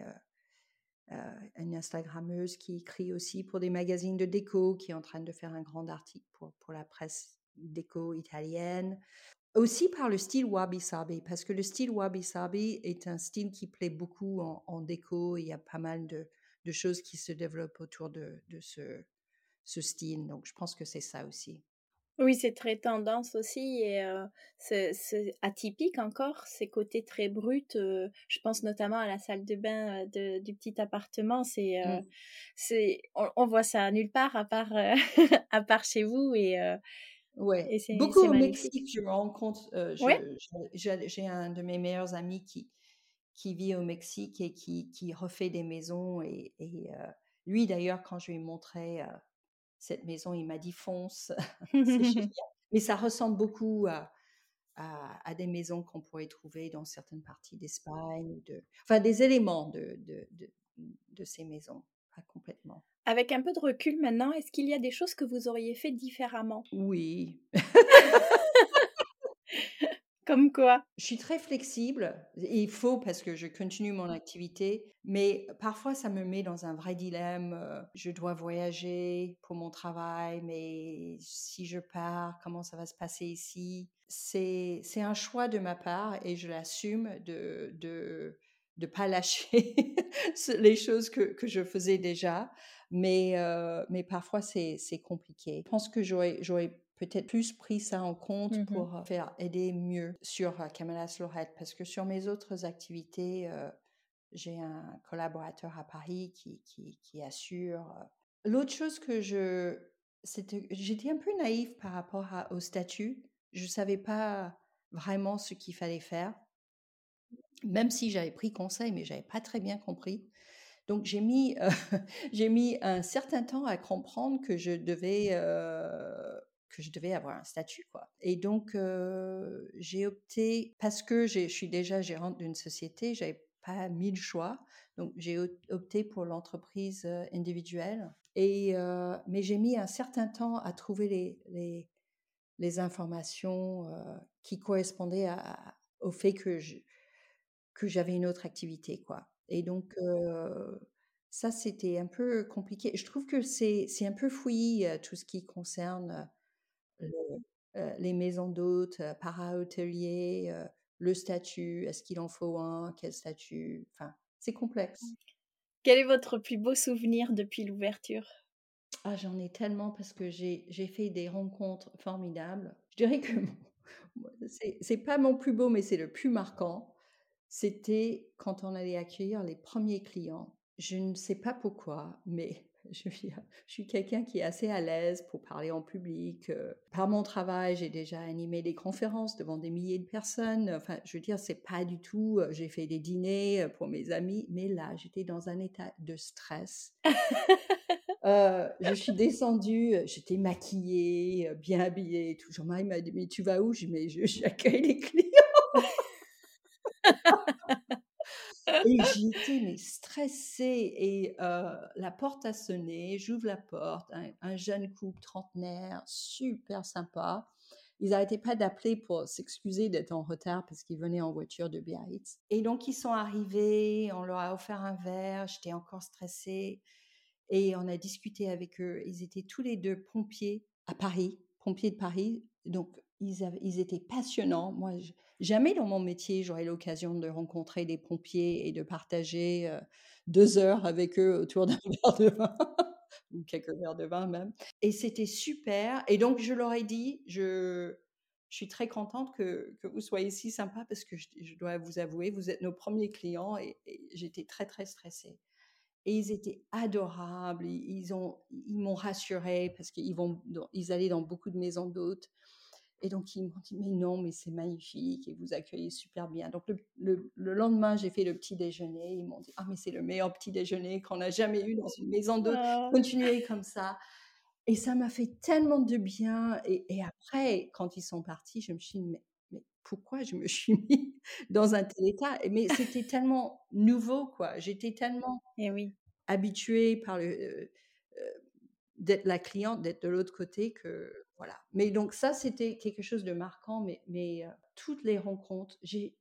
une Instagrammeuse qui écrit aussi pour des magazines de déco, qui est en train de faire un grand article pour, pour la presse déco italienne. Aussi par le style wabi-sabi, parce que le style wabi-sabi est un style qui plaît beaucoup en, déco. Il y a pas mal de, choses qui se développent autour de, ce, ce, style. Donc, je pense que c'est ça aussi. Oui, c'est très tendance aussi et c'est atypique encore, ces côtés très bruts. je pense notamment à la salle de bain du petit appartement. C'est, mmh. c'est, on, voit ça nulle part à part, à part chez vous et Ouais, beaucoup au Mexique, je me rends compte. Euh, j'ai un de mes meilleurs amis qui, qui vit au Mexique et qui, qui refait des maisons. Et, et lui, d'ailleurs, quand je lui ai montré cette maison, il m'a dit fonce. Mais ça ressemble beaucoup à, à, des maisons qu'on pourrait trouver dans certaines parties d'Espagne. De, enfin, des éléments de, de, de, de ces maisons, pas complètement. Avec un peu de recul maintenant, est-ce qu'il y a des choses que vous auriez fait différemment? Oui. Comme quoi Je suis très flexible. Il faut parce que je continue mon activité, mais parfois ça me met dans un vrai dilemme. Je dois voyager pour mon travail, mais si je pars, comment ça va se passer ici? C'est un choix de ma part et je l'assume de de de pas lâcher les choses que, que, je faisais déjà, mais mais parfois c'est compliqué. Je pense que j'aurais peut-être plus pris ça en compte mmh pour faire aider mieux sur Kamala Slorette parce que sur mes autres activités, j'ai un collaborateur à Paris qui, qui, qui assure. L'autre chose que je j'étais un peu naïve par rapport au statut. Je ne savais pas vraiment ce qu'il fallait faire, même si j'avais pris conseil, mais j'avais pas très bien compris. Donc j'ai mis, j'ai mis un certain temps à comprendre que je devais, que je devais avoir un statut. Quoi. Et donc j'ai opté, parce que je suis déjà gérante d'une société, j'avais pas mille choix. Donc j'ai opté pour l'entreprise individuelle. Et, mais j'ai mis un certain temps à trouver les, les, informations qui correspondaient au fait que que j'avais une autre activité, quoi. Et donc ça, c'était un peu compliqué. Je trouve que c'est un peu fouillis tout ce qui concerne les maisons d'hôtes, para-hôteliers, le statut, est-ce qu'il en faut un, quel statut, enfin, c'est complexe. Mmh. Quel est votre plus beau souvenir depuis l'ouverture? Ah, j'en ai tellement parce que j'ai fait des rencontres formidables. Je dirais que c'est pas mon plus beau, mais c'est le plus marquant. C'était quand on allait accueillir les premiers clients. Je ne sais pas pourquoi, mais je suis, je suis quelqu'un qui est assez à l'aise pour parler en public. Euh. Par mon travail, j'ai déjà animé des conférences devant des milliers de personnes. Enfin, je veux dire, c'est pas du tout. Euh, j'ai fait des dîners euh, pour mes amis, mais là, j'étais dans un état de stress. je suis descendue, j'étais maquillée, bien habillée. Tout. Jean-Marie m'a dit Mais tu vas où? Je mais j'accueille les clients. Et j'étais mais stressée et la porte a sonné, j'ouvre la porte, un, jeune couple trentenaire, super sympa. Ils n'arrêtaient pas d'appeler pour s'excuser d'être en retard parce qu'ils venaient en voiture de Biarritz. Et donc ils sont arrivés, on leur a offert un verre, j'étais encore stressée et on a discuté avec eux. Ils étaient tous les deux pompiers à Paris, pompiers de Paris. Donc ils, ils étaient passionnants. Moi, jamais dans mon métier, j'aurais l'occasion de rencontrer des pompiers et de partager deux heures avec eux autour d'un verre de vin, ou quelques verres de vin même. Et c'était super. Et donc, je leur ai dit, je, suis très contente que, que, vous soyez si sympa parce que je, dois vous avouer, vous êtes nos premiers clients et, j'étais très, très stressée. Et ils étaient adorables, ils, ont, ils m'ont rassurée parce qu'ils vont, ils allaient dans beaucoup de maisons d'hôtes. Et donc, ils m'ont dit, mais non, mais c'est magnifique et vous accueillez super bien. Donc, le, lendemain, j'ai fait le petit déjeuner. Ils m'ont dit, ah, mais c'est le meilleur petit déjeuner qu'on a jamais eu dans une maison d'hôte. Ah. Continuez comme ça. Et ça m'a fait tellement de bien. Et, après, quand ils sont partis, je me suis dit, mais, mais pourquoi je me suis mis dans un tel état? Mais c'était tellement nouveau, quoi. J'étais tellement et eh oui. habituée par le, euh, euh, d'être la cliente, d'être de l'autre côté que voilà. Mais donc ça, c'était quelque chose de marquant, mais, mais toutes les rencontres, j'ai,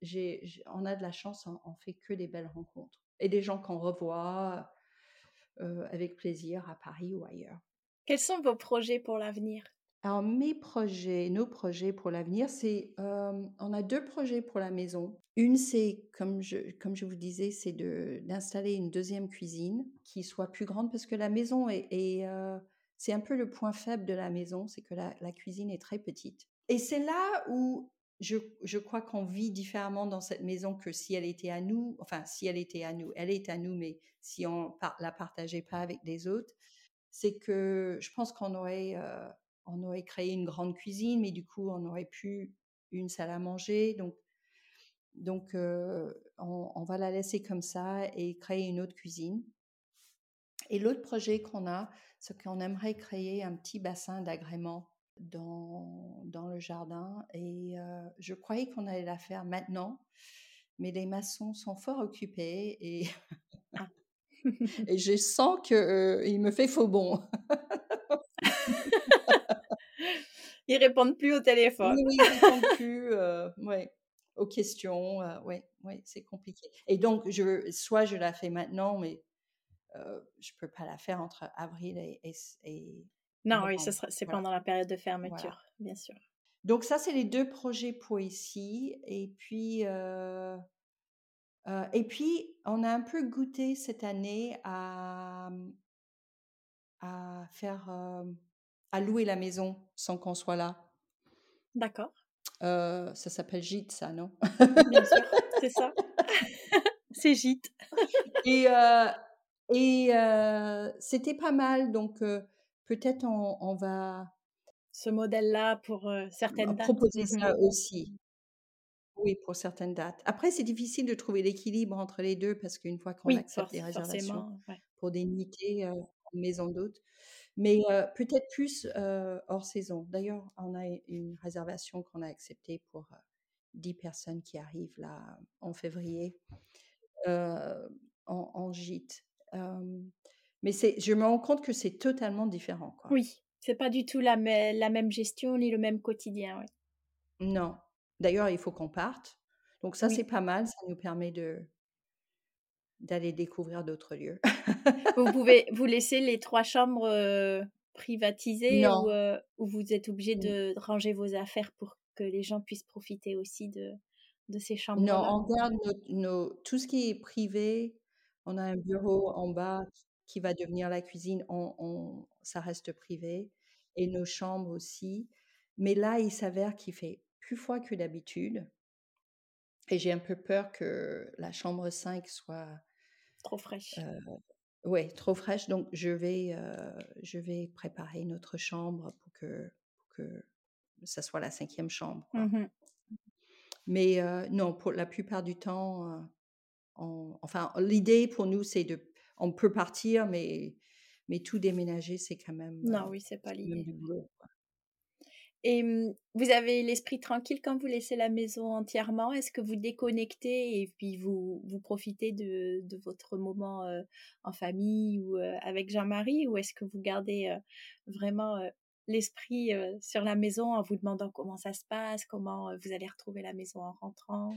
on a de la chance, on, on, fait que des belles rencontres. Et des gens qu'on revoit avec plaisir à Paris ou ailleurs. Quels sont vos projets pour l'avenir? Alors mes projets, nos projets pour l'avenir, c'est on a deux projets pour la maison. Une, c'est comme je comme je vous disais, c'est de d'installer une deuxième cuisine qui soit plus grande parce que la maison est, est c'est un peu le point faible de la maison, c'est que la, cuisine est très petite. Et c'est là où je, crois qu'on vit différemment dans cette maison que si elle était à nous, enfin si elle était à nous, elle est à nous, mais si on la partageait pas avec des autres, c'est que je pense qu'on aurait, euh, créé une grande cuisine, mais du coup on aurait pu une salle à manger, donc euh, on, va la laisser comme ça et créer une autre cuisine. Et l'autre projet qu'on a, c'est qu'on aimerait créer un petit bassin d'agrément dans, dans le jardin. Et euh, je croyais qu'on allait la faire maintenant, mais les maçons sont fort occupés et, ah. et je sens qu'il euh, me fait faux bon. ils répondent plus au téléphone. Oui, ils répondent plus euh, ouais, aux questions. oui, ouais, c'est compliqué. Et donc, je, soit je la fais maintenant, mais je peux pas la faire entre avril et, non, oui, c'est pendant la période de fermeture, bien sûr. Donc ça, c'est les deux projets pour ici. Et puis, euh, euh, et puis, on a un peu goûté cette année à, à faire, euh, à louer la maison sans qu'on soit là. D'accord. ça s'appelle gîte, ça, non? Bien sûr, c'est ça. c'est gîte. et et c'était pas mal, donc peut-être on, on va ce modèle-là pour certaines dates. Proposer ça aussi. Oui, pour certaines dates. Après, c'est difficile de trouver l'équilibre entre les deux parce qu'une fois qu'on accepte les réservations pour des nuitées en maison d'hôte, mais peut-être plus hors saison. D'ailleurs, on a une réservation qu'on a acceptée pour 10 personnes qui arrivent là en février en, en, gîte. Mais je me rends compte que c'est totalement différent. Quoi. Oui, c'est pas du tout la, la, même gestion ni le même quotidien. Ouais. Non. D'ailleurs, il faut qu'on parte. Donc ça, c'est pas mal. Ça nous permet de d'aller découvrir d'autres lieux. vous pouvez vous laisser les trois chambres euh, privatisées ou, euh, ou, vous êtes obligé de ranger vos affaires pour que les gens puissent profiter aussi de, de ces chambres. Non, on garde nos, tout ce qui est privé. On a un bureau en bas qui va devenir la cuisine, on, ça reste privé, et nos chambres aussi. Mais là, il s'avère qu'il fait plus froid que d'habitude. Et j'ai un peu peur que la chambre 5 soit... Trop fraîche. Euh, oui, trop fraîche. Donc, je vais, euh, je vais préparer notre chambre pour que, pour que ça soit la cinquième chambre. Mmh Mais euh, non, pour la plupart du temps, enfin, l'idée pour nous, c'est de on peut partir, mais, mais tout déménager, c'est quand même. Non, oui, c'est pas l'idée. Et mmh, vous avez l'esprit tranquille quand vous laissez la maison entièrement? Est-ce que vous déconnectez et puis vous, vous profitez de, de votre moment en famille ou avec Jean-Marie? Ou est-ce que vous gardez vraiment l'esprit sur la maison en vous demandant comment ça se passe, comment vous allez retrouver la maison en rentrant?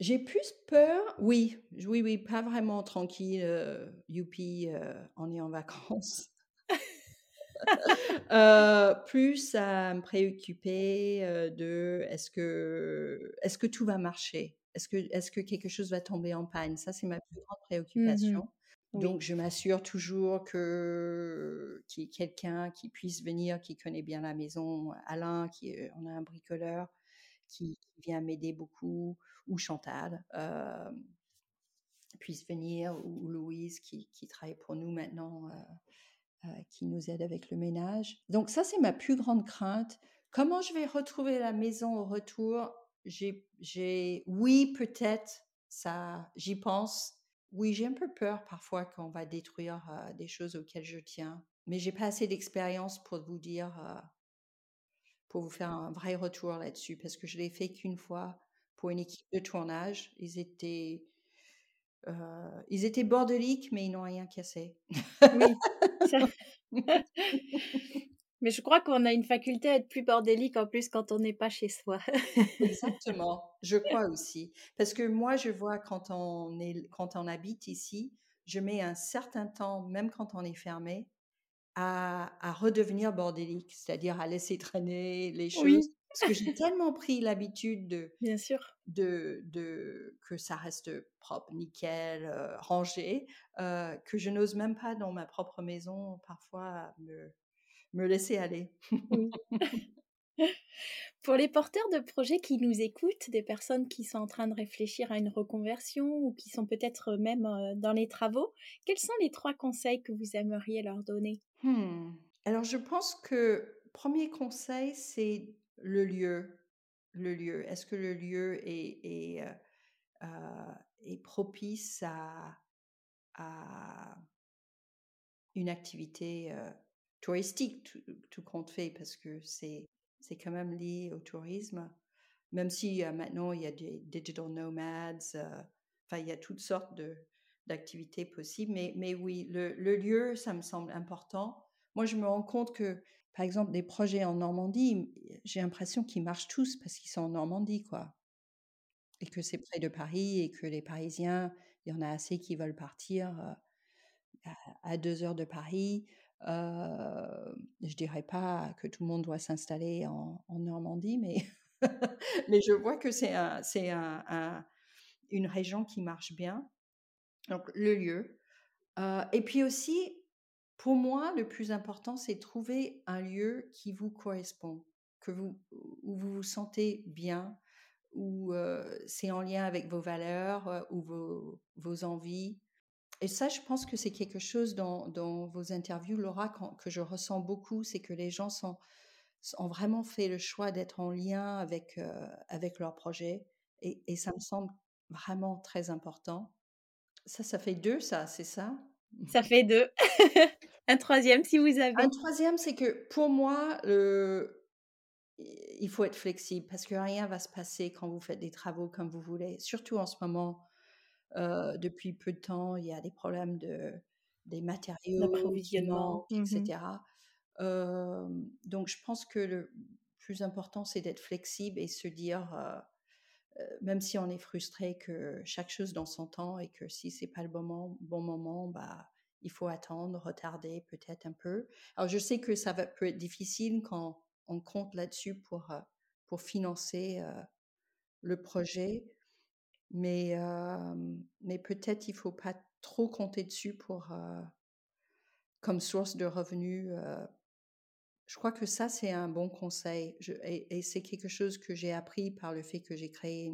J'ai plus peur, oui, oui, oui, pas vraiment tranquille, euh, youpi, euh, on est en vacances. euh, plus à me préoccuper euh, de est-ce que, est-ce que tout va marcher? Est-ce que, est que quelque chose va tomber en panne? Ça, c'est ma plus grande mmh préoccupation. Donc, je m'assure toujours que qu'il y ait quelqu'un qui puisse venir, qui connaît bien la maison. Alain, qui on a un bricoleur qui, vient m'aider beaucoup, ou Chantal euh, puisse venir, ou Louise qui, travaille pour nous maintenant, euh, euh, qui nous aide avec le ménage. Donc ça, c'est ma plus grande crainte. Comment je vais retrouver la maison au retour? J'ai, oui, peut-être, ça, j'y pense. Oui, j'ai un peu peur parfois qu'on va détruire des choses auxquelles je tiens, mais j'ai pas assez d'expérience pour vous dire pour vous faire un vrai retour là-dessus, parce que je l'ai fait qu'une fois pour une équipe de tournage. Ils étaient, euh, ils étaient bordeliques, mais ils n'ont rien cassé. Oui. mais je crois qu'on a une faculté à être plus bordélique en plus quand on n'est pas chez soi. Exactement, je crois aussi. Parce que moi, je vois quand on, est, quand on habite ici, je mets un certain temps, même quand on est fermé, à, redevenir bordélique, c'est-à-dire à laisser traîner les choses. Parce que j'ai tellement pris l'habitude de, Bien sûr. De, de, que ça reste propre, nickel, euh, rangé, euh, que je n'ose même pas dans ma propre maison parfois me, me laisser aller. Oui. Pour les porteurs de projets qui nous écoutent, des personnes qui sont en train de réfléchir à une reconversion ou qui sont peut-être même euh, dans les travaux, quels sont les trois conseils que vous aimeriez leur donner? Hmm. Alors je pense que premier conseil, c'est le lieu. Le lieu. Est-ce que le lieu est, est, euh, euh, est propice à, à, une activité touristique, tout, tout compte fait, parce que c'est c'est quand même lié au tourisme, même si maintenant il y a des digital nomads, enfin il y a toutes sortes de, d'activités possibles. Mais, mais oui, le, le, lieu, ça me semble important. Moi, je me rends compte que, par exemple, des projets en Normandie, j'ai l'impression qu'ils marchent tous parce qu'ils sont en Normandie, quoi. Et que c'est près de Paris et que les Parisiens, il y en a assez qui veulent partir à, deux heures de Paris. Euh, je dirais pas que tout le monde doit s'installer en, Normandie, mais, mais je vois que c'est un, un, une région qui marche bien. Donc, le lieu. Euh, et puis aussi, pour moi, le plus important, c'est trouver un lieu qui vous correspond, que vous, où vous vous sentez bien, où euh, c'est en lien avec vos valeurs ou vos, vos envies. Et ça, je pense que c'est quelque chose dans, vos interviews, Laura, que je ressens beaucoup, c'est que les gens sont, ont vraiment fait le choix d'être en lien avec, euh, avec leur projet. Et, ça me semble vraiment très important. Ça, ça fait deux, ça, c'est ça? Ça fait deux. un troisième, si vous avez. Un troisième, c'est que pour moi, le... il faut être flexible parce que rien va se passer quand vous faites des travaux comme vous voulez. Surtout en ce moment, euh, depuis peu de temps, il y a des problèmes de, des matériaux, d'approvisionnement, etc. Mmh donc, je pense que le plus important, c'est d'être flexible et se dire, euh, même si on est frustré, que chaque chose dans son temps et que si c'est pas le bon moment, bon moment bah, il faut attendre, retarder peut-être un peu. Alors, je sais que ça va, peut être difficile quand on compte là-dessus pour, pour financer le projet. Mais, mais peut-être il faut pas trop compter dessus pour, comme source de revenus. Je crois que ça, c'est un bon conseil. et, c'est quelque chose que j'ai appris par le fait que j'ai créé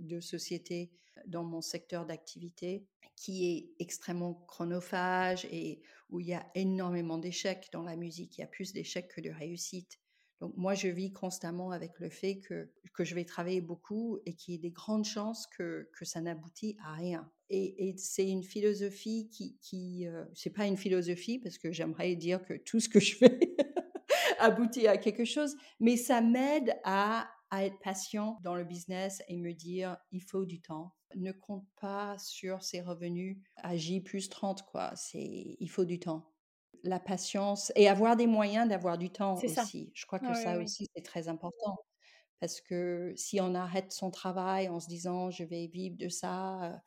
deux sociétés dans mon secteur d'activité qui est extrêmement chronophage et où il y a énormément d'échecs dans la musique. Il y a plus d'échecs que de réussites. Donc moi, je vis constamment avec le fait que, que je vais travailler beaucoup et qu'il y ait des grandes chances que, que ça n'aboutit à rien. Et, et c'est une philosophie qui, qui euh, c'est pas une philosophie parce que j'aimerais dire que tout ce que je fais aboutit à quelque chose, mais ça m'aide à, à être patient dans le business et me dire il faut du temps. Ne compte pas sur ses revenus à J plus 30, quoi. C'est, il faut du temps la patience et avoir des moyens d'avoir du temps aussi. Je crois que ça aussi, c'est très important. Parce que si on arrête son travail en se disant je vais vivre de ça,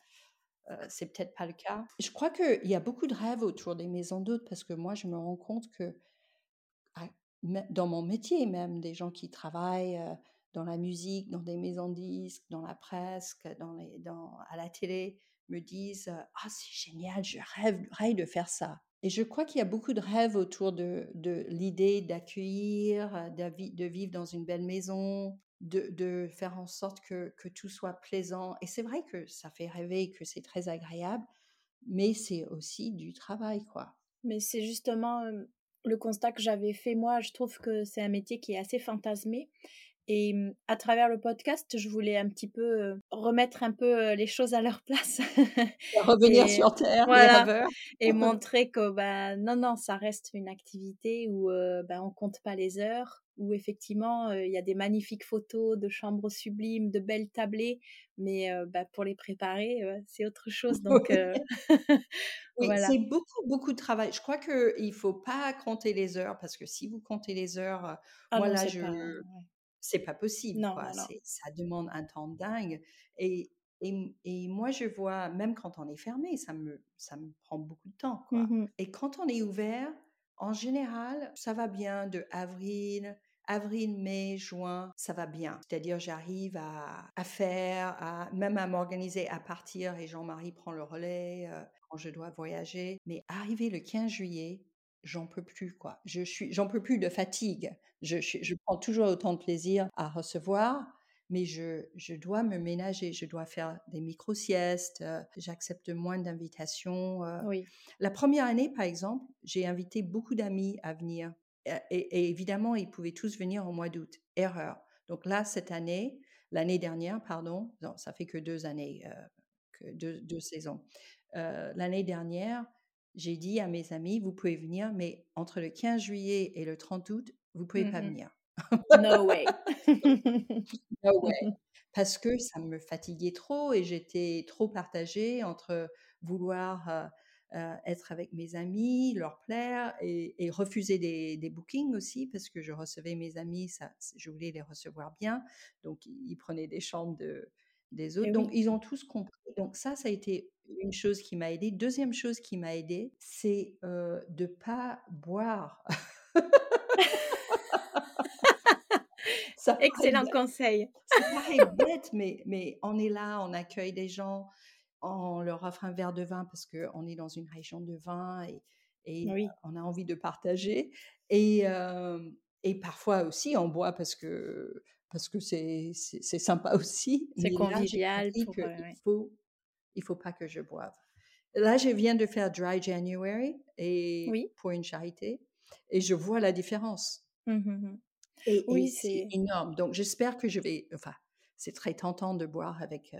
c'est peut-être pas le cas. Je crois qu'il y a beaucoup de rêves autour des maisons d'hôtes parce que moi, je me rends compte que dans mon métier même, des gens qui travaillent dans la musique, dans des maisons de disques, dans la presse, dans les, dans, à la télé, me disent Ah, c'est génial, je rêve, rêve de faire ça. Et je crois qu'il y a beaucoup de rêves autour de, de l'idée d'accueillir, de vivre dans une belle maison, de, de faire en sorte que, que, tout soit plaisant. Et c'est vrai que ça fait rêver, que c'est très agréable, mais c'est aussi du travail, quoi. Mais c'est justement le constat que j'avais fait moi. Je trouve que c'est un métier qui est assez fantasmé. Et mmh, à travers le podcast, je voulais un petit peu remettre un peu les choses à leur place. revenir sur Terre, les Et montrer que bah, non, non, ça reste une activité où bah, on compte pas les heures, où effectivement il y a des magnifiques photos de chambres sublimes, de belles tablées, mais bah, pour les préparer, c'est autre chose. Donc, oui, c'est beaucoup, beaucoup de travail. Je crois qu'il ne faut pas compter les heures, parce que si vous comptez les heures, ah moi là, je c'est pas possible. quoi. Ça demande un temps dingue. Et, et, et, moi, je vois, même quand on est fermé, ça me, ça me prend beaucoup de temps. Quoi. Mmh et quand on est ouvert, en général, ça va bien de avril, avril, mai, juin, ça va bien. C'est-à-dire, j'arrive à, à, faire, à, même à m'organiser, à partir, et Jean-Marie prend le relais euh, quand je dois voyager. Mais arriver le 15 juillet, j'en peux plus, quoi. Je suis, j'en peux plus de fatigue. Je, je, prends toujours autant de plaisir à recevoir, mais je, je dois me ménager. Je dois faire des micro-siestes. Euh, j'accepte moins d'invitations. Euh. Oui. La première année, par exemple, j'ai invité beaucoup d'amis à venir. Et, évidemment, ils pouvaient tous venir au mois d'août. Erreur. Donc là, cette année, l'année dernière, pardon, non, ça fait que deux années, euh, que deux, deux saisons. l'année dernière, j'ai dit à mes amis, vous pouvez venir, mais entre le 15 juillet et le 30 août, vous pouvez pas mmh venir. No way. no way. Parce que ça me fatiguait trop et j'étais trop partagée entre vouloir être avec mes amis, leur plaire et, refuser des, des, bookings aussi parce que je recevais mes amis, ça, je voulais les recevoir bien. Donc, ils prenaient des chambres de, des autres. Donc, ils ont tous compris. Donc, ça, ça a été une chose qui m'a aidée. Deuxième chose qui m'a aidée, c'est euh, de pas boire. Excellent conseil. Ça paraît bête, mais, mais on est là, on accueille des gens, on leur offre un verre de vin parce qu'on est dans une région de vin et, et oui. on a envie de partager. Et, et parfois aussi, on boit parce que parce que c'est sympa aussi. C'est convivial. il faut il faut pas que je boive. Là, je viens de faire Dry January et pour une charité et je vois la différence. Mmh mmh et, oui, c'est énorme. Donc, j'espère que je vais. Enfin, c'est très tentant de boire avec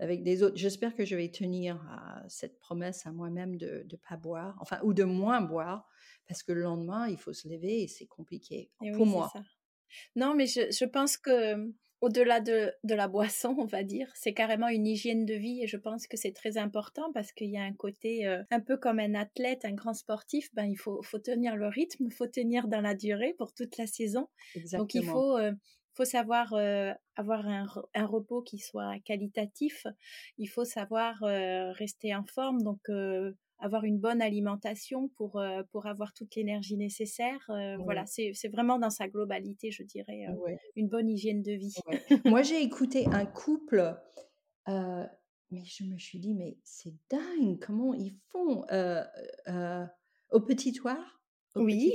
avec des autres. J'espère que je vais tenir à cette promesse à moi-même de ne pas boire, enfin, ou de moins boire, parce que le lendemain, il faut se lever et c'est compliqué pour moi. Non, mais je, je pense que au-delà de, de, la boisson, on va dire, c'est carrément une hygiène de vie et je pense que c'est très important parce qu'il y a un côté euh, un peu comme un athlète, un grand sportif, ben il faut, faut tenir le rythme, il faut tenir dans la durée pour toute la saison. Donc il faut euh, faut savoir euh, avoir un, un, repos qui soit qualitatif. Il faut savoir euh, rester en forme, donc euh, avoir une bonne alimentation pour pour avoir toute l'énergie nécessaire. Voilà, c'est vraiment dans sa globalité, je dirais, une bonne hygiène de vie. Moi, j'ai écouté un couple. mais je me suis dit, mais c'est dingue, comment ils font au petit toit Oui.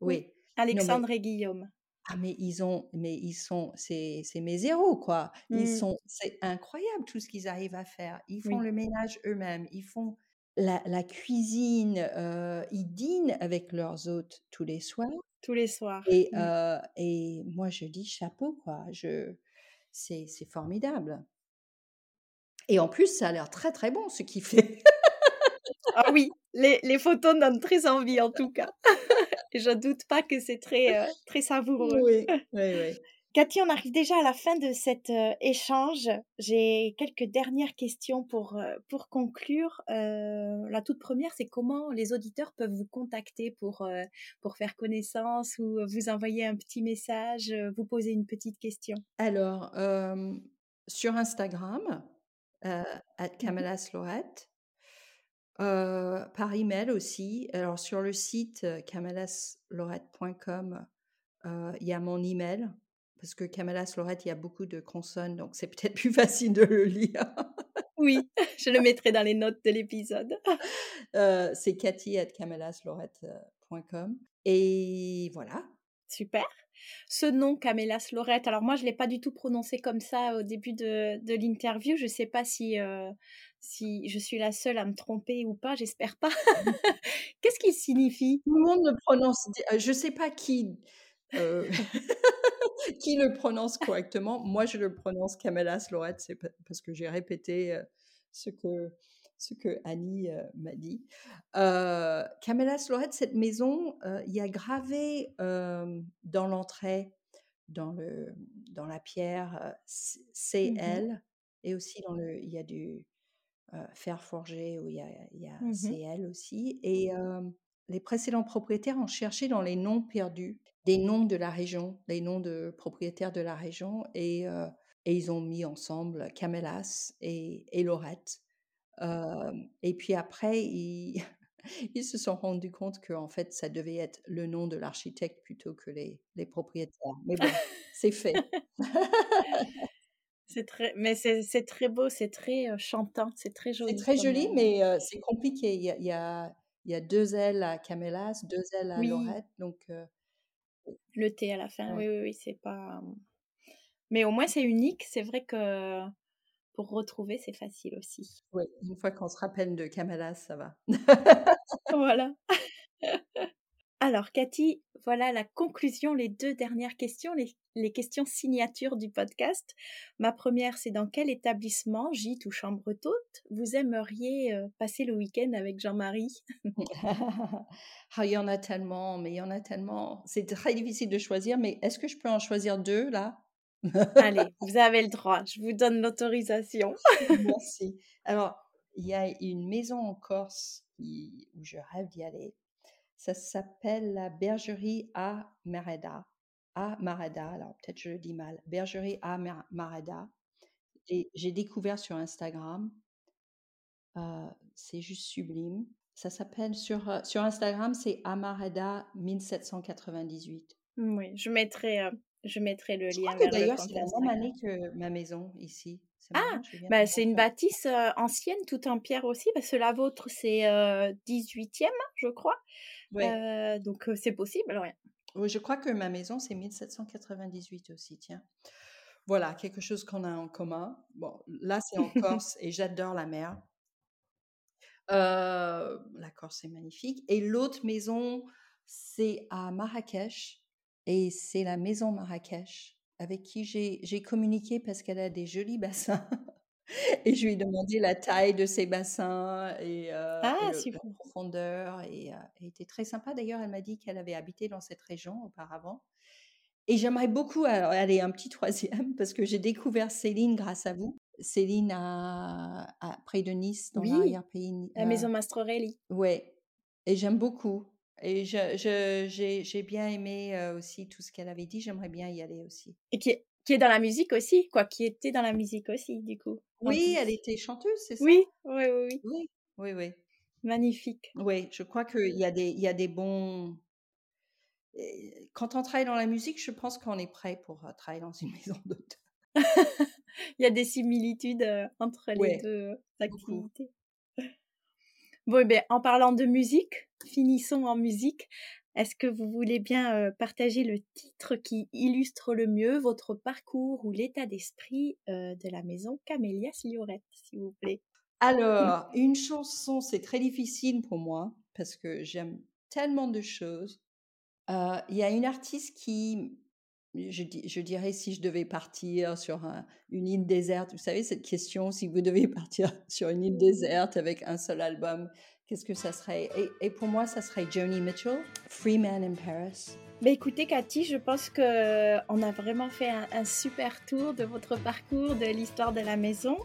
oui. Alexandre et Guillaume. Ah mais ils ont mais ils sont c'est mes héros quoi. Ils mmh. sont c'est incroyable tout ce qu'ils arrivent à faire. Ils font le ménage eux-mêmes, ils font la, la cuisine, euh, ils dînent avec leurs hôtes tous les soirs. Tous les soirs. Et, mmh. euh, et moi je dis chapeau quoi. Je c'est c'est formidable. Et en plus ça a l'air très très bon ce qu'il fait. ah oui, les, les photos donnent très envie en tout cas. Je doute pas que c'est très, euh, très savoureux. Oui, oui, oui. Cathy, on arrive déjà à la fin de cet euh, échange. J'ai quelques dernières questions pour, euh, pour conclure. la toute première, c'est comment les auditeurs peuvent vous contacter pour, pour faire connaissance ou vous envoyer un petit message, vous poser une petite question? Alors, sur Instagram, à mmh euh, par email aussi. Alors sur le site euh, il y a mon email parce que Camelas Lorette, il y a beaucoup de consonnes, donc c'est peut-être plus facile de le lire. oui, je le mettrai dans les notes de l'épisode. euh, c'est cathy at Et voilà. Super. Ce nom, Camélas Lorette, alors moi, je ne l'ai pas du tout prononcé comme ça au début de, de l'interview. Je ne sais pas si, si je suis la seule à me tromper ou pas, j'espère pas. Qu'est-ce qu'il signifie? Tout le monde le prononce. Euh, je ne sais pas qui, euh, qui le prononce correctement. Moi, je le prononce Camélas Lorette, c'est parce que j'ai répété euh, ce que ce que Annie m'a dit. Euh, Camélas Lorette, cette maison, il y a gravé dans l'entrée, dans, le, dans la pierre, CL, mmh et aussi dans le, il y a du, fer forgé où il y a, y a mmh CL aussi. Et les précédents propriétaires ont cherché dans les noms perdus des noms de la région, les noms de propriétaires de la région, et, et ils ont mis ensemble Camélas et, et Lorette. et puis après, ils, ils se sont rendus compte que en fait, ça devait être le nom de l'architecte plutôt que les, les propriétaires. Mais bon, c'est fait. C'est très, mais c'est très beau, c'est très chantant, c'est très joli. C'est très joli, mais c'est compliqué. Il y, a, il, y a, il y a, deux ailes à Camélas, deux ailes à Lorette, donc. Le T à la fin, oui, oui, oui, c'est pas. Mais au moins c'est unique. C'est vrai que pour retrouver, c'est facile aussi. Oui, une fois qu'on se rappelle de Camélas, ça va. voilà. Alors, Cathy, voilà la conclusion, les deux dernières questions, les, questions signatures du podcast. Ma première, c'est dans quel établissement, gîte ou chambre haute, vous aimeriez euh, passer le week-end avec Jean-Marie? Ah, Il y en a tellement, mais il y en a tellement. C'est très difficile de choisir, mais est-ce que je peux en choisir deux là? Allez, vous avez le droit, je vous donne l'autorisation. Merci. Alors, il y a une maison en Corse où je rêve d'y aller ça s'appelle la bergerie à Mareda. À Mareda, alors peut-être je le dis mal. Bergerie à Mareda. Et j'ai découvert sur Instagram. c'est juste sublime. Ça s'appelle sur, sur Instagram, c'est Amareda 1798. Oui, je mettrai, je mettrai le lien. D'ailleurs, c'est la même année que ma maison ici. Ah, bah, c'est une bâtisse ancienne, tout en pierre aussi, parce que la vôtre, c'est 18e, je crois. donc, c'est possible, ouais. Oui, je crois que ma maison, c'est 1798 aussi, tiens. Voilà, quelque chose qu'on a en commun. Bon, là, c'est en Corse et j'adore la mer. la Corse est magnifique. Et l'autre maison, c'est à Marrakech. Et c'est la maison Marrakech avec qui j'ai communiqué parce qu'elle a des jolis bassins. et je lui ai demandé la taille de ses bassins et, ah, la profondeur. Et elle était très sympa. D'ailleurs, elle m'a dit qu'elle avait habité dans cette région auparavant. Et j'aimerais beaucoup aller un petit troisième parce que j'ai découvert Céline grâce à vous. Céline à, près de Nice, dans l'arrière-pays. La maison Mastrorelli. Oui. Et j'aime beaucoup. Et j'ai bien aimé aussi tout ce qu'elle avait dit. J'aimerais bien y aller aussi. Et qui est, qui est dans la musique aussi, quoi. Qui était dans la musique aussi, du coup. Oui, elle était chanteuse, c'est ça? Oui, oui, oui, oui. Oui, oui, Magnifique. Oui, je crois qu'il y, a des, il y a des bons. Quand on travaille dans la musique, je pense qu'on est prêt pour travailler dans une maison d'auteur. il y a des similitudes entre les deux activités. Bon, eh bien, en parlant de musique, finissons en musique. Est-ce que vous voulez bien partager le titre qui illustre le mieux votre parcours ou l'état d'esprit de la maison Camélias Liorette, s'il vous plaît? Alors, une chanson, c'est très difficile pour moi parce que j'aime tellement de choses. Il y a une artiste qui je, dirais si je devais partir sur une île déserte, vous savez cette question, si vous devez partir sur une île déserte avec un seul album, qu'est-ce que ça serait? Et, pour moi, ça serait Joni Mitchell, Free Man in Paris. Mais écoutez, Cathy, je pense qu'on a vraiment fait un, super tour de votre parcours, de l'histoire de la maison.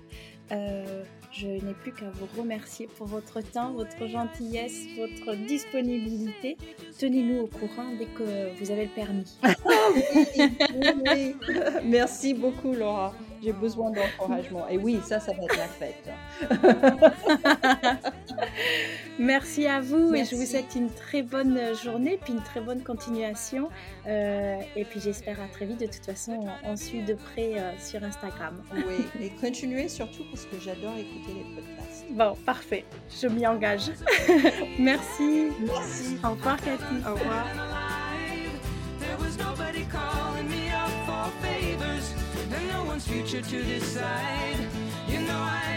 Euh, je n'ai plus qu'à vous remercier pour votre temps, votre gentillesse, votre disponibilité. Tenez-nous au courant dès que vous avez le permis. Merci beaucoup, Laura. J'ai besoin d'encouragement. Et oui, ça, ça va être la fête. Merci à vous et je vous souhaite une très bonne journée puis une très bonne continuation. Euh, et puis j'espère à très vite. De toute façon, on, suit de près euh, sur Instagram. Oui, et continuez surtout parce que j'adore écouter les podcasts. Bon, parfait. Je m'y engage. Merci. Merci. Au revoir, Cathy. Au revoir. future to decide. You know I